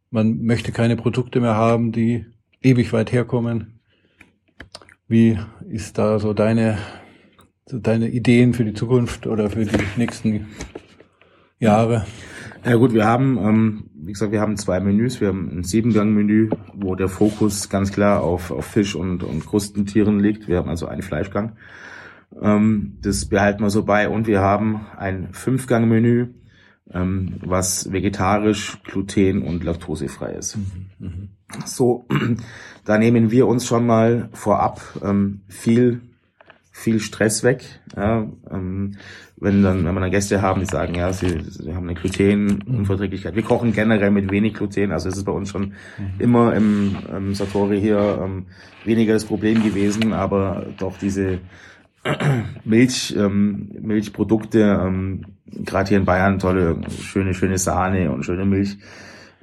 Man möchte keine Produkte mehr haben, die ewig weit herkommen. Wie ist da so deine, so deine Ideen für die Zukunft oder für die nächsten Jahre? Ja gut, wir haben, ähm, wie gesagt, wir haben zwei Menüs. Wir haben ein Siebengang-Menü, wo der Fokus ganz klar auf, auf Fisch und, und Krustentieren liegt. Wir haben also einen Fleischgang. Ähm, das behalten wir so bei. Und wir haben ein Fünfgang-Menü, ähm, was vegetarisch, gluten- und laktosefrei ist. Mhm, mhm. So, (clears throat) da nehmen wir uns schon mal vorab ähm, viel viel Stress weg. Ja, ähm, wenn dann, wenn wir dann Gäste haben, die sagen, ja, sie, sie haben eine Glutenunverträglichkeit. Wir kochen generell mit wenig Gluten, also es ist bei uns schon mhm. immer im, im Satori hier ähm, weniger das Problem gewesen, aber doch diese (clears throat) Milch, ähm, Milchprodukte, ähm, gerade hier in Bayern tolle, schöne, schöne Sahne und schöne Milch,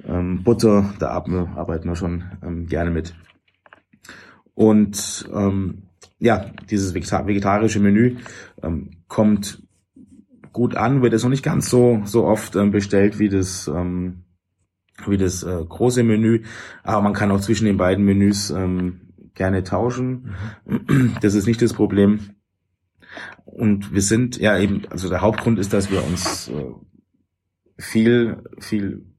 ähm, Butter, da arbeiten wir schon ähm, gerne mit. Und ähm, ja, dieses vegetarische Menü ähm, kommt gut an, wird es noch nicht ganz so so oft ähm, bestellt wie das ähm, wie das äh, große Menü, aber man kann auch zwischen den beiden Menüs ähm, gerne tauschen. Mhm. Das ist nicht das Problem. Und wir sind ja eben, also der Hauptgrund ist, dass wir uns äh, viel, viel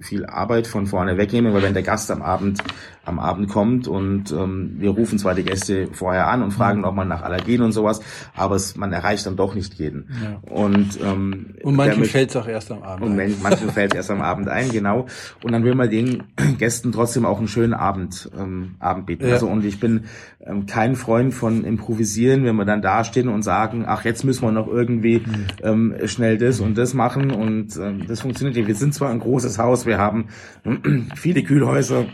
viel Arbeit von vorne wegnehmen, weil wenn der Gast am Abend am Abend kommt und ähm, wir rufen zwar die Gäste vorher an und fragen nochmal nach Allergien und sowas, aber es, man erreicht dann doch nicht jeden. Ja. Und ähm, und manchen fällt es auch erst am Abend. Und ein. manchen fällt es erst am Abend ein, genau. Und dann will man den Gästen trotzdem auch einen schönen Abend ähm, Abend bieten. Ja. Also und ich bin ähm, kein Freund von improvisieren, wenn wir dann dastehen und sagen, ach jetzt müssen wir noch irgendwie ähm, schnell das und das machen und ähm, das funktioniert nicht. Wir sind zwar ein großes Haus, wir haben (clears throat) viele Kühlhäuser,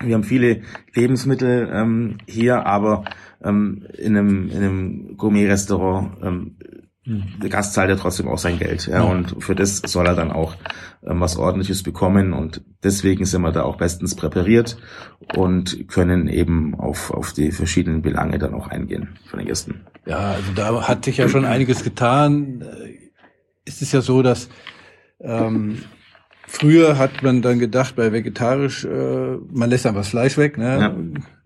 wir haben viele Lebensmittel ähm, hier, aber ähm, in einem, in einem Gourmet-Restaurant ähm, hm. Der Gast zahlt ja trotzdem auch sein Geld. Ja. Und für das soll er dann auch ähm, was Ordentliches bekommen. Und deswegen sind wir da auch bestens präpariert und können eben auf, auf die verschiedenen Belange dann auch eingehen von den Gästen. Ja, also da hat sich ja schon einiges getan. Es ist ja so, dass ähm, Früher hat man dann gedacht, bei vegetarisch, äh, man lässt einfach das Fleisch weg. Ne? Ja.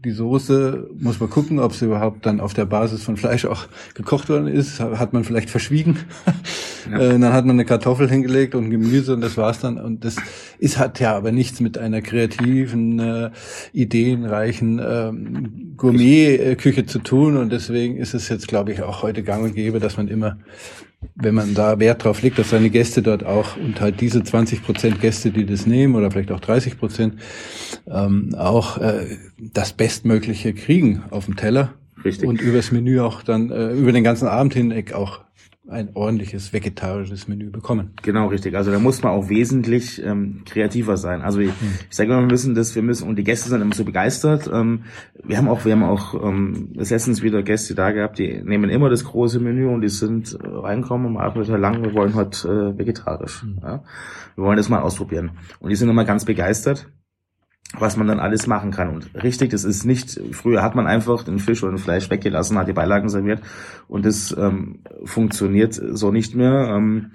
Die Soße muss man gucken, ob sie überhaupt dann auf der Basis von Fleisch auch gekocht worden ist. Hat man vielleicht verschwiegen. Ja. Äh, dann hat man eine Kartoffel hingelegt und Gemüse und das war's dann. Und das ist hat ja aber nichts mit einer kreativen, äh, ideenreichen ähm, Gourmet-Küche zu tun. Und deswegen ist es jetzt, glaube ich, auch heute gang und gäbe, dass man immer wenn man da Wert drauf legt, dass seine Gäste dort auch und halt diese 20 Prozent Gäste, die das nehmen oder vielleicht auch 30 Prozent, ähm, auch äh, das Bestmögliche kriegen auf dem Teller. Richtig. Und übers Menü auch dann, äh, über den ganzen Abend hinweg auch ein ordentliches vegetarisches Menü bekommen. Genau, richtig. Also da muss man auch wesentlich ähm, kreativer sein. Also ich, hm. ich sage immer, wir müssen das, wir müssen, und die Gäste sind immer so begeistert. Ähm, wir haben auch, wir haben auch ähm, letztens wieder Gäste da gehabt, die nehmen immer das große Menü und die sind äh, reinkommen und atmen lang, wir wollen heute äh, vegetarisch. Mhm. Ja? Wir wollen das mal ausprobieren. Und die sind immer ganz begeistert was man dann alles machen kann. Und richtig, das ist nicht, früher hat man einfach den Fisch oder den Fleisch weggelassen, hat die Beilagen serviert und das ähm, funktioniert so nicht mehr. Ähm,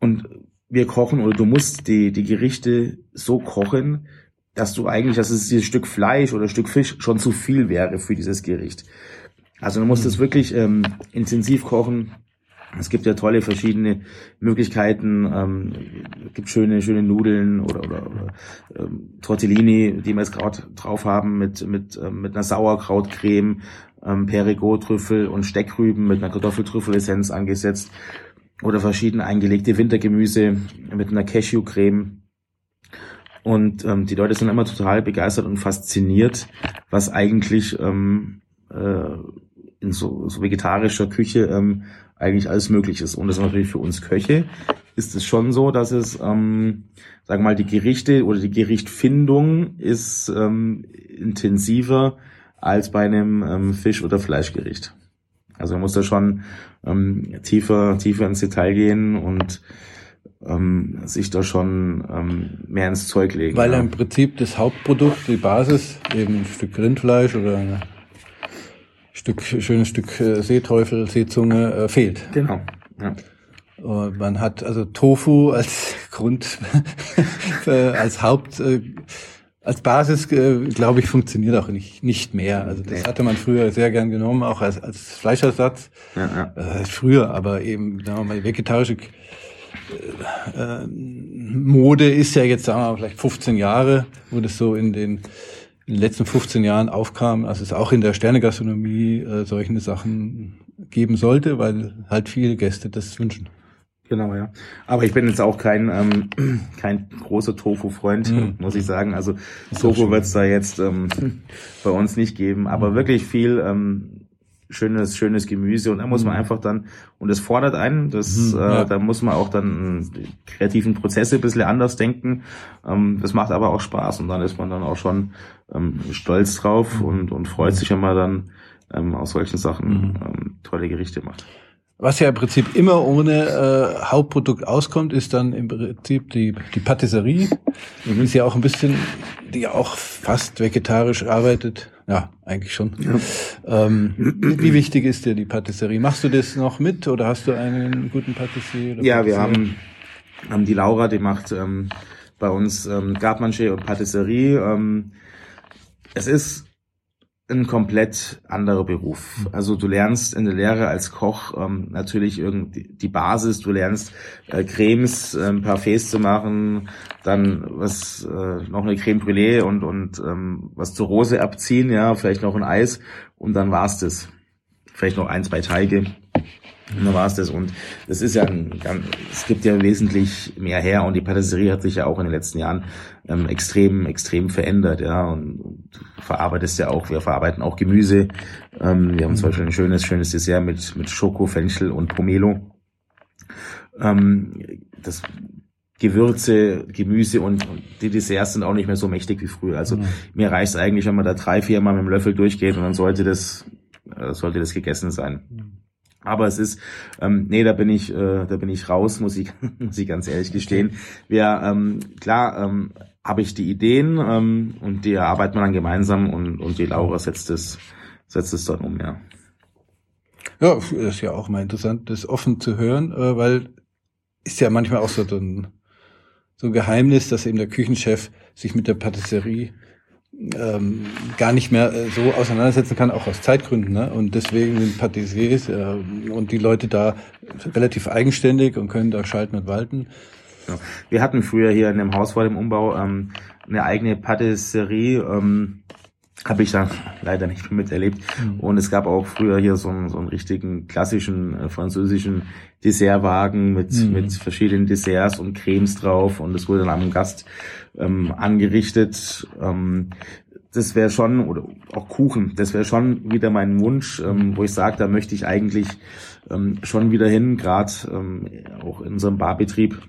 und wir kochen oder du musst die, die Gerichte so kochen, dass du eigentlich, dass es dieses Stück Fleisch oder Stück Fisch schon zu viel wäre für dieses Gericht. Also du musst es wirklich ähm, intensiv kochen, es gibt ja tolle verschiedene Möglichkeiten. Ähm, gibt schöne, schöne Nudeln oder, oder, oder ähm, Tortellini, die wir jetzt gerade drauf haben mit mit ähm, mit einer Sauerkrautcreme, ähm, Perigord-Trüffel und Steckrüben mit einer Kartoffeltrüffelessenz angesetzt oder verschiedene eingelegte Wintergemüse mit einer Cashewcreme. Und ähm, die Leute sind immer total begeistert und fasziniert, was eigentlich ähm, äh, in so, so vegetarischer Küche ähm, eigentlich alles möglich ist. Und das ist natürlich für uns Köche ist es schon so, dass es, ähm, sagen wir mal, die Gerichte oder die Gerichtfindung ist ähm, intensiver als bei einem ähm, Fisch- oder Fleischgericht. Also man muss da schon ähm, tiefer, tiefer ins Detail gehen und ähm, sich da schon ähm, mehr ins Zeug legen. Weil ja. im Prinzip das Hauptprodukt, die Basis, eben ein Stück Rindfleisch oder eine Stück, schönes Stück äh, Seeteufel, Seezunge äh, fehlt. Genau. Ja. Und man hat also Tofu als (laughs) Grund, äh, als Haupt, äh, als Basis, äh, glaube ich, funktioniert auch nicht, nicht mehr. Also das hatte man früher sehr gern genommen, auch als, als Fleischersatz. Ja, ja. Äh, früher, aber eben, sagen wir mal, vegetarische äh, äh, Mode ist ja jetzt, sagen wir mal, vielleicht 15 Jahre, wo das so in den in den letzten 15 Jahren aufkam, dass es auch in der Sternegastronomie äh, solche Sachen geben sollte, weil halt viele Gäste das wünschen. Genau, ja. Aber ich bin jetzt auch kein ähm, (clears throat) kein großer Tofu-Freund, mm. muss ich sagen. Also Tofu wird es da jetzt ähm, (laughs) bei uns nicht geben, aber mm. wirklich viel ähm, schönes, schönes Gemüse und da muss man mhm. einfach dann, und das fordert einen, das, mhm, ja. äh, da muss man auch dann die kreativen Prozesse ein bisschen anders denken. Ähm, das macht aber auch Spaß und dann ist man dann auch schon ähm, stolz drauf mhm. und, und freut sich, wenn man dann ähm, aus solchen Sachen mhm. ähm, tolle Gerichte macht. Was ja im Prinzip immer ohne äh, Hauptprodukt auskommt, ist dann im Prinzip die, die Patisserie. Mhm. Ist ja auch ein bisschen, die ja auch fast vegetarisch arbeitet. Ja, eigentlich schon. Ja. Ähm, (clears throat) wie wichtig ist dir die Patisserie? Machst du das noch mit oder hast du einen guten Patissier? ja, wir haben, haben die Laura, die macht ähm, bei uns ähm, Gartmanche und Patisserie. Ähm, es ist ein komplett anderer Beruf. Also du lernst in der Lehre als Koch ähm, natürlich irgendwie die Basis, du lernst äh, Cremes, äh, Parfaits zu machen, dann was äh, noch eine Creme Brûlée und und ähm, was zur Rose abziehen, ja, vielleicht noch ein Eis und dann war's das. Vielleicht noch ein, zwei Teige. Und dann war es das. Und das ist ja ein, es gibt ja wesentlich mehr her und die Patisserie hat sich ja auch in den letzten Jahren ähm, extrem, extrem verändert, ja. Und, und du verarbeitest ja auch, wir verarbeiten auch Gemüse. Ähm, wir haben zum Beispiel ein schönes, schönes Dessert mit, mit Schoko, Fenchel und Pomelo. Ähm, das Gewürze, Gemüse und, und die Desserts sind auch nicht mehr so mächtig wie früher. Also mhm. mir reicht es eigentlich, wenn man da drei, vier Mal mit dem Löffel durchgeht und dann sollte das, äh, sollte das gegessen sein. Aber es ist, ähm, nee, da bin ich, äh, da bin ich raus, muss ich, (laughs) muss ich ganz ehrlich gestehen. Wir, ähm, klar, ähm, habe ich die Ideen ähm, und die erarbeitet man dann gemeinsam und, und die Laura setzt es, setzt es dann um, ja. Ja, ist ja auch mal interessant, das offen zu hören, äh, weil ist ja manchmal auch so ein, so ein Geheimnis, dass eben der Küchenchef sich mit der Patisserie ähm, gar nicht mehr äh, so auseinandersetzen kann, auch aus Zeitgründen. Ne? Und deswegen sind Patissiers äh, und die Leute da relativ eigenständig und können da schalten und walten. Ja. Wir hatten früher hier in dem Haus vor dem Umbau ähm, eine eigene Patisserie. Ähm, habe ich da leider nicht miterlebt. Mhm. Und es gab auch früher hier so einen, so einen richtigen klassischen äh, französischen Dessertwagen mit, mhm. mit verschiedenen Desserts und Cremes drauf und es wurde dann am Gast ähm, angerichtet. Ähm, das wäre schon, oder auch Kuchen, das wäre schon wieder mein Wunsch, ähm, wo ich sage, da möchte ich eigentlich ähm, schon wieder hin, gerade ähm, auch in unserem Barbetrieb,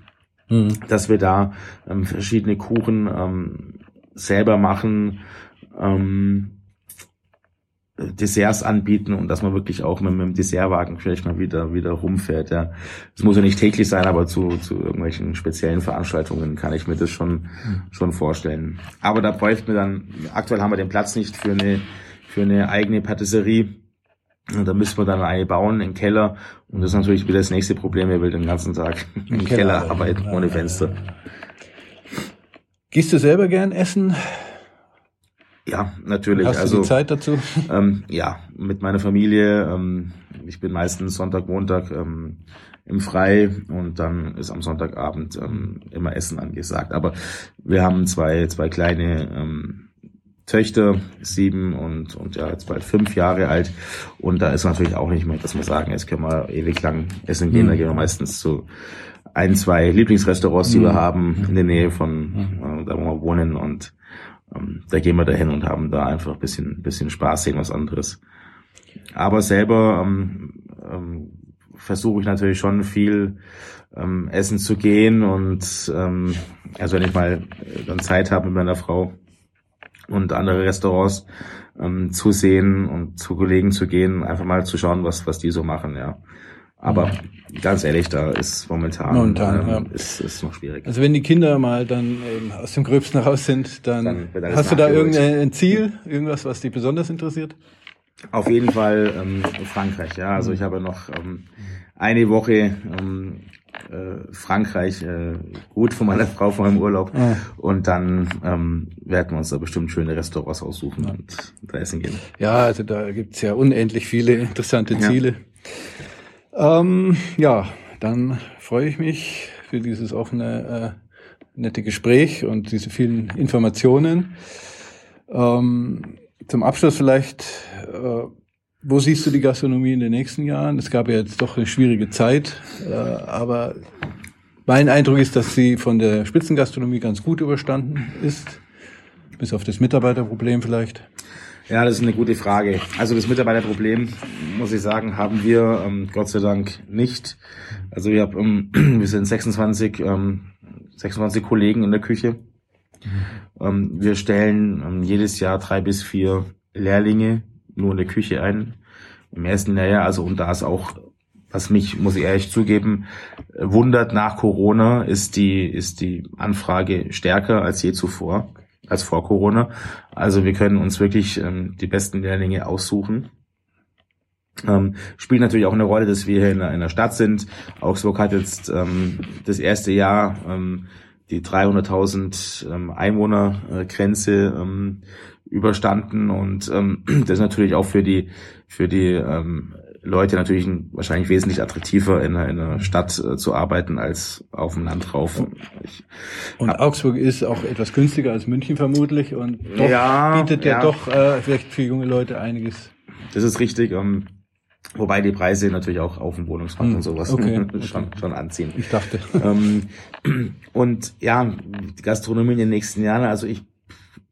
mhm. dass wir da ähm, verschiedene Kuchen ähm, selber machen, ähm, Desserts anbieten und dass man wirklich auch mit, mit dem Dessertwagen vielleicht mal wieder wieder rumfährt. Ja, es muss ja nicht täglich sein, aber zu, zu irgendwelchen speziellen Veranstaltungen kann ich mir das schon schon vorstellen. Aber da bräuchten wir dann aktuell haben wir den Platz nicht für eine für eine eigene Patisserie. Da müssen wir dann eine bauen im Keller. Und das ist natürlich wieder das nächste Problem. Wir will den ganzen Tag im, Keller, Keller arbeiten ohne Fenster. Gehst du selber gern essen? Ja, natürlich. Hast also, du die Zeit dazu? (laughs) Ähm, ja, mit meiner Familie. Ähm, ich bin meistens Sonntag, Montag ähm, im Frei und dann ist am Sonntagabend ähm, immer Essen angesagt. Aber wir haben zwei, zwei kleine ähm, Töchter, sieben und, und ja, jetzt bald fünf Jahre alt. Und da ist natürlich auch nicht mehr, dass wir sagen, jetzt können wir ewig lang essen gehen. Mhm. Da gehen wir meistens zu ein, zwei Lieblingsrestaurants, die mhm. wir haben in der Nähe von mhm. äh, da, wo wir wohnen. Und ähm, da gehen wir dahin und haben da einfach ein bisschen, bisschen Spaß, sehen was anderes. Aber selber ähm, ähm, versuche ich natürlich schon viel ähm, essen zu gehen und ähm, also wenn ich mal dann Zeit habe mit meiner Frau und andere Restaurants ähm, zu sehen und zu Kollegen zu gehen, einfach mal zu schauen, was was die so machen, ja. Aber ganz ehrlich, da ist momentan, momentan ähm, ja. ist, ist noch schwierig. Also wenn die Kinder mal dann eben aus dem Gröbsten raus sind, dann, dann hast du da irgendein Ziel, irgendwas, was dich besonders interessiert? Auf jeden Fall ähm, Frankreich, ja. Also ich habe noch ähm, eine Woche ähm, äh, Frankreich äh, gut von meiner (laughs) Frau von meinem Urlaub ja. und dann ähm, werden wir uns da bestimmt schöne Restaurants aussuchen ja. und da essen gehen. Ja, also da gibt's ja unendlich viele interessante Ziele. Ja. Ähm, ja, dann freue ich mich für dieses offene, äh, nette Gespräch und diese vielen Informationen. Ähm, zum Abschluss vielleicht, äh, wo siehst du die Gastronomie in den nächsten Jahren? Es gab ja jetzt doch eine schwierige Zeit, äh, aber mein Eindruck ist, dass sie von der Spitzengastronomie ganz gut überstanden ist, bis auf das Mitarbeiterproblem vielleicht. Ja, das ist eine gute Frage. Also das Mitarbeiterproblem, muss ich sagen, haben wir ähm, Gott sei Dank nicht. Also wir, haben, ähm, (clears throat) wir sind 26, ähm, 26 Kollegen in der Küche. Ähm, wir stellen ähm, jedes Jahr drei bis vier Lehrlinge nur in der Küche ein. Im ersten Lehrjahr, also und da ist auch, was mich, muss ich ehrlich zugeben, wundert nach Corona, ist die, ist die Anfrage stärker als je zuvor als vor Corona. Also wir können uns wirklich ähm, die besten Lehrlinge aussuchen. Ähm, spielt natürlich auch eine Rolle, dass wir hier in, einer Stadt sind. Augsburg hat jetzt ähm, das erste Jahr ähm, die 300.000 ähm, Einwohnergrenze ähm, überstanden und ähm, (clears throat) das ist natürlich auch für die für die ähm, Leute natürlich wahrscheinlich wesentlich attraktiver in einer, in einer Stadt äh, zu arbeiten als auf dem Land drauf. Ich, und Augsburg ist auch etwas günstiger als München vermutlich und doch ja, bietet ja, ja doch äh, vielleicht für junge Leute einiges. Das ist richtig. Ähm, Wobei die Preise natürlich auch auf dem Wohnungsmarkt hm, und sowas okay, (laughs) schon, schon anziehen. Ich dachte. Ähm, (clears throat) und ja, die Gastronomie in den nächsten Jahren, also ich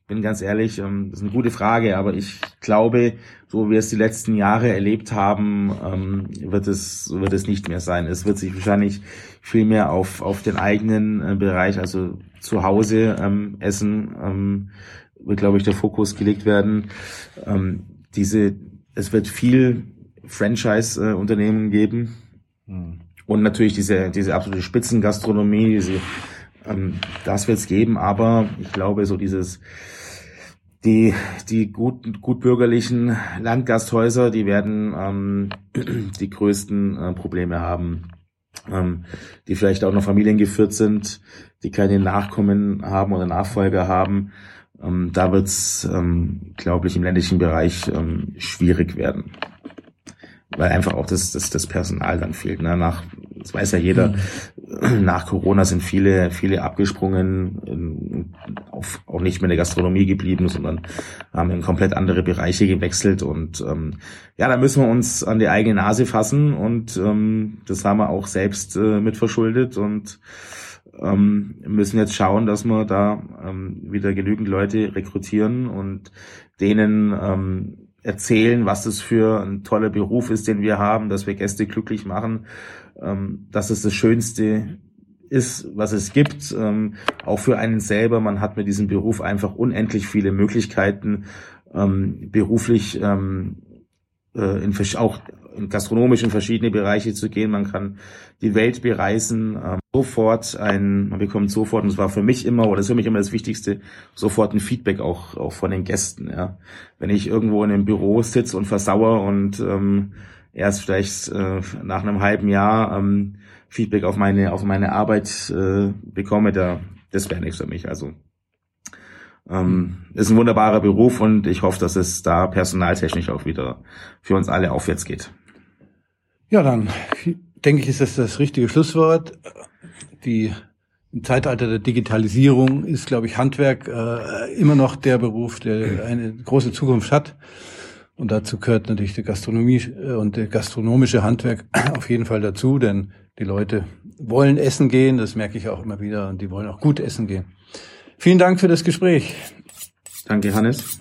bin ganz ehrlich, ähm, das ist eine gute Frage, aber ich glaube, so wie wir es die letzten Jahre erlebt haben, ähm, wird es wird es nicht mehr sein. Es wird sich wahrscheinlich viel mehr auf auf den eigenen äh, Bereich, also zu Hause ähm, essen, ähm, wird glaube ich der Fokus gelegt werden. Ähm, diese, es wird viel Franchise-Unternehmen geben hm. und natürlich diese diese absolute Spitzengastronomie, diese ähm, das wird es geben, aber ich glaube, so dieses die, die gut, gut bürgerlichen Landgasthäuser, die werden ähm, (clears throat) die größten äh, Probleme haben, ähm, die vielleicht auch noch familiengeführt sind, die keine Nachkommen haben oder Nachfolger haben. Ähm, da wird's, ähm, glaube ich, im ländlichen Bereich ähm, schwierig werden weil einfach auch das, das, das Personal dann fehlt. Ne? Nach, das weiß ja jeder, mhm. (clears throat) nach Corona sind viele, viele abgesprungen, auf, auch nicht mehr in der Gastronomie geblieben, sondern haben in komplett andere Bereiche gewechselt. Und ähm, ja, da müssen wir uns an die eigene Nase fassen und ähm, das haben wir auch selbst äh, mit verschuldet und ähm, müssen jetzt schauen, dass wir da ähm, wieder genügend Leute rekrutieren und denen ähm, erzählen, was es für ein toller Beruf ist, den wir haben, dass wir Gäste glücklich machen, ähm, dass es das Schönste ist, was es gibt, ähm, auch für einen selber. Man hat mit diesem Beruf einfach unendlich viele Möglichkeiten, ähm, beruflich ähm, äh, in, auch in gastronomisch in verschiedene Bereiche zu gehen. Man kann die Welt bereisen, ähm, sofort ein, man bekommt sofort, und das war für mich immer, oder das ist für mich immer das Wichtigste, sofort ein Feedback auch, auch von den Gästen. Ja. Wenn ich irgendwo in einem Büro sitze und versauere und ähm, erst vielleicht äh, nach einem halben Jahr ähm, Feedback auf meine, auf meine Arbeit äh, bekomme, da, das wäre nichts für mich. Also ähm, ist ein wunderbarer Beruf und ich hoffe, dass es da personaltechnisch auch wieder für uns alle aufwärts geht. Ja, dann denke ich, ist das das richtige Schlusswort. Die im Zeitalter der Digitalisierung ist, glaube ich, Handwerk äh, immer noch der Beruf, der eine große Zukunft hat. Und dazu gehört natürlich die Gastronomie äh, und der gastronomische Handwerk (clears throat) auf jeden Fall dazu, denn die Leute wollen essen gehen, das merke ich auch immer wieder, und die wollen auch gut essen gehen. Vielen Dank für das Gespräch. Danke, Hannes.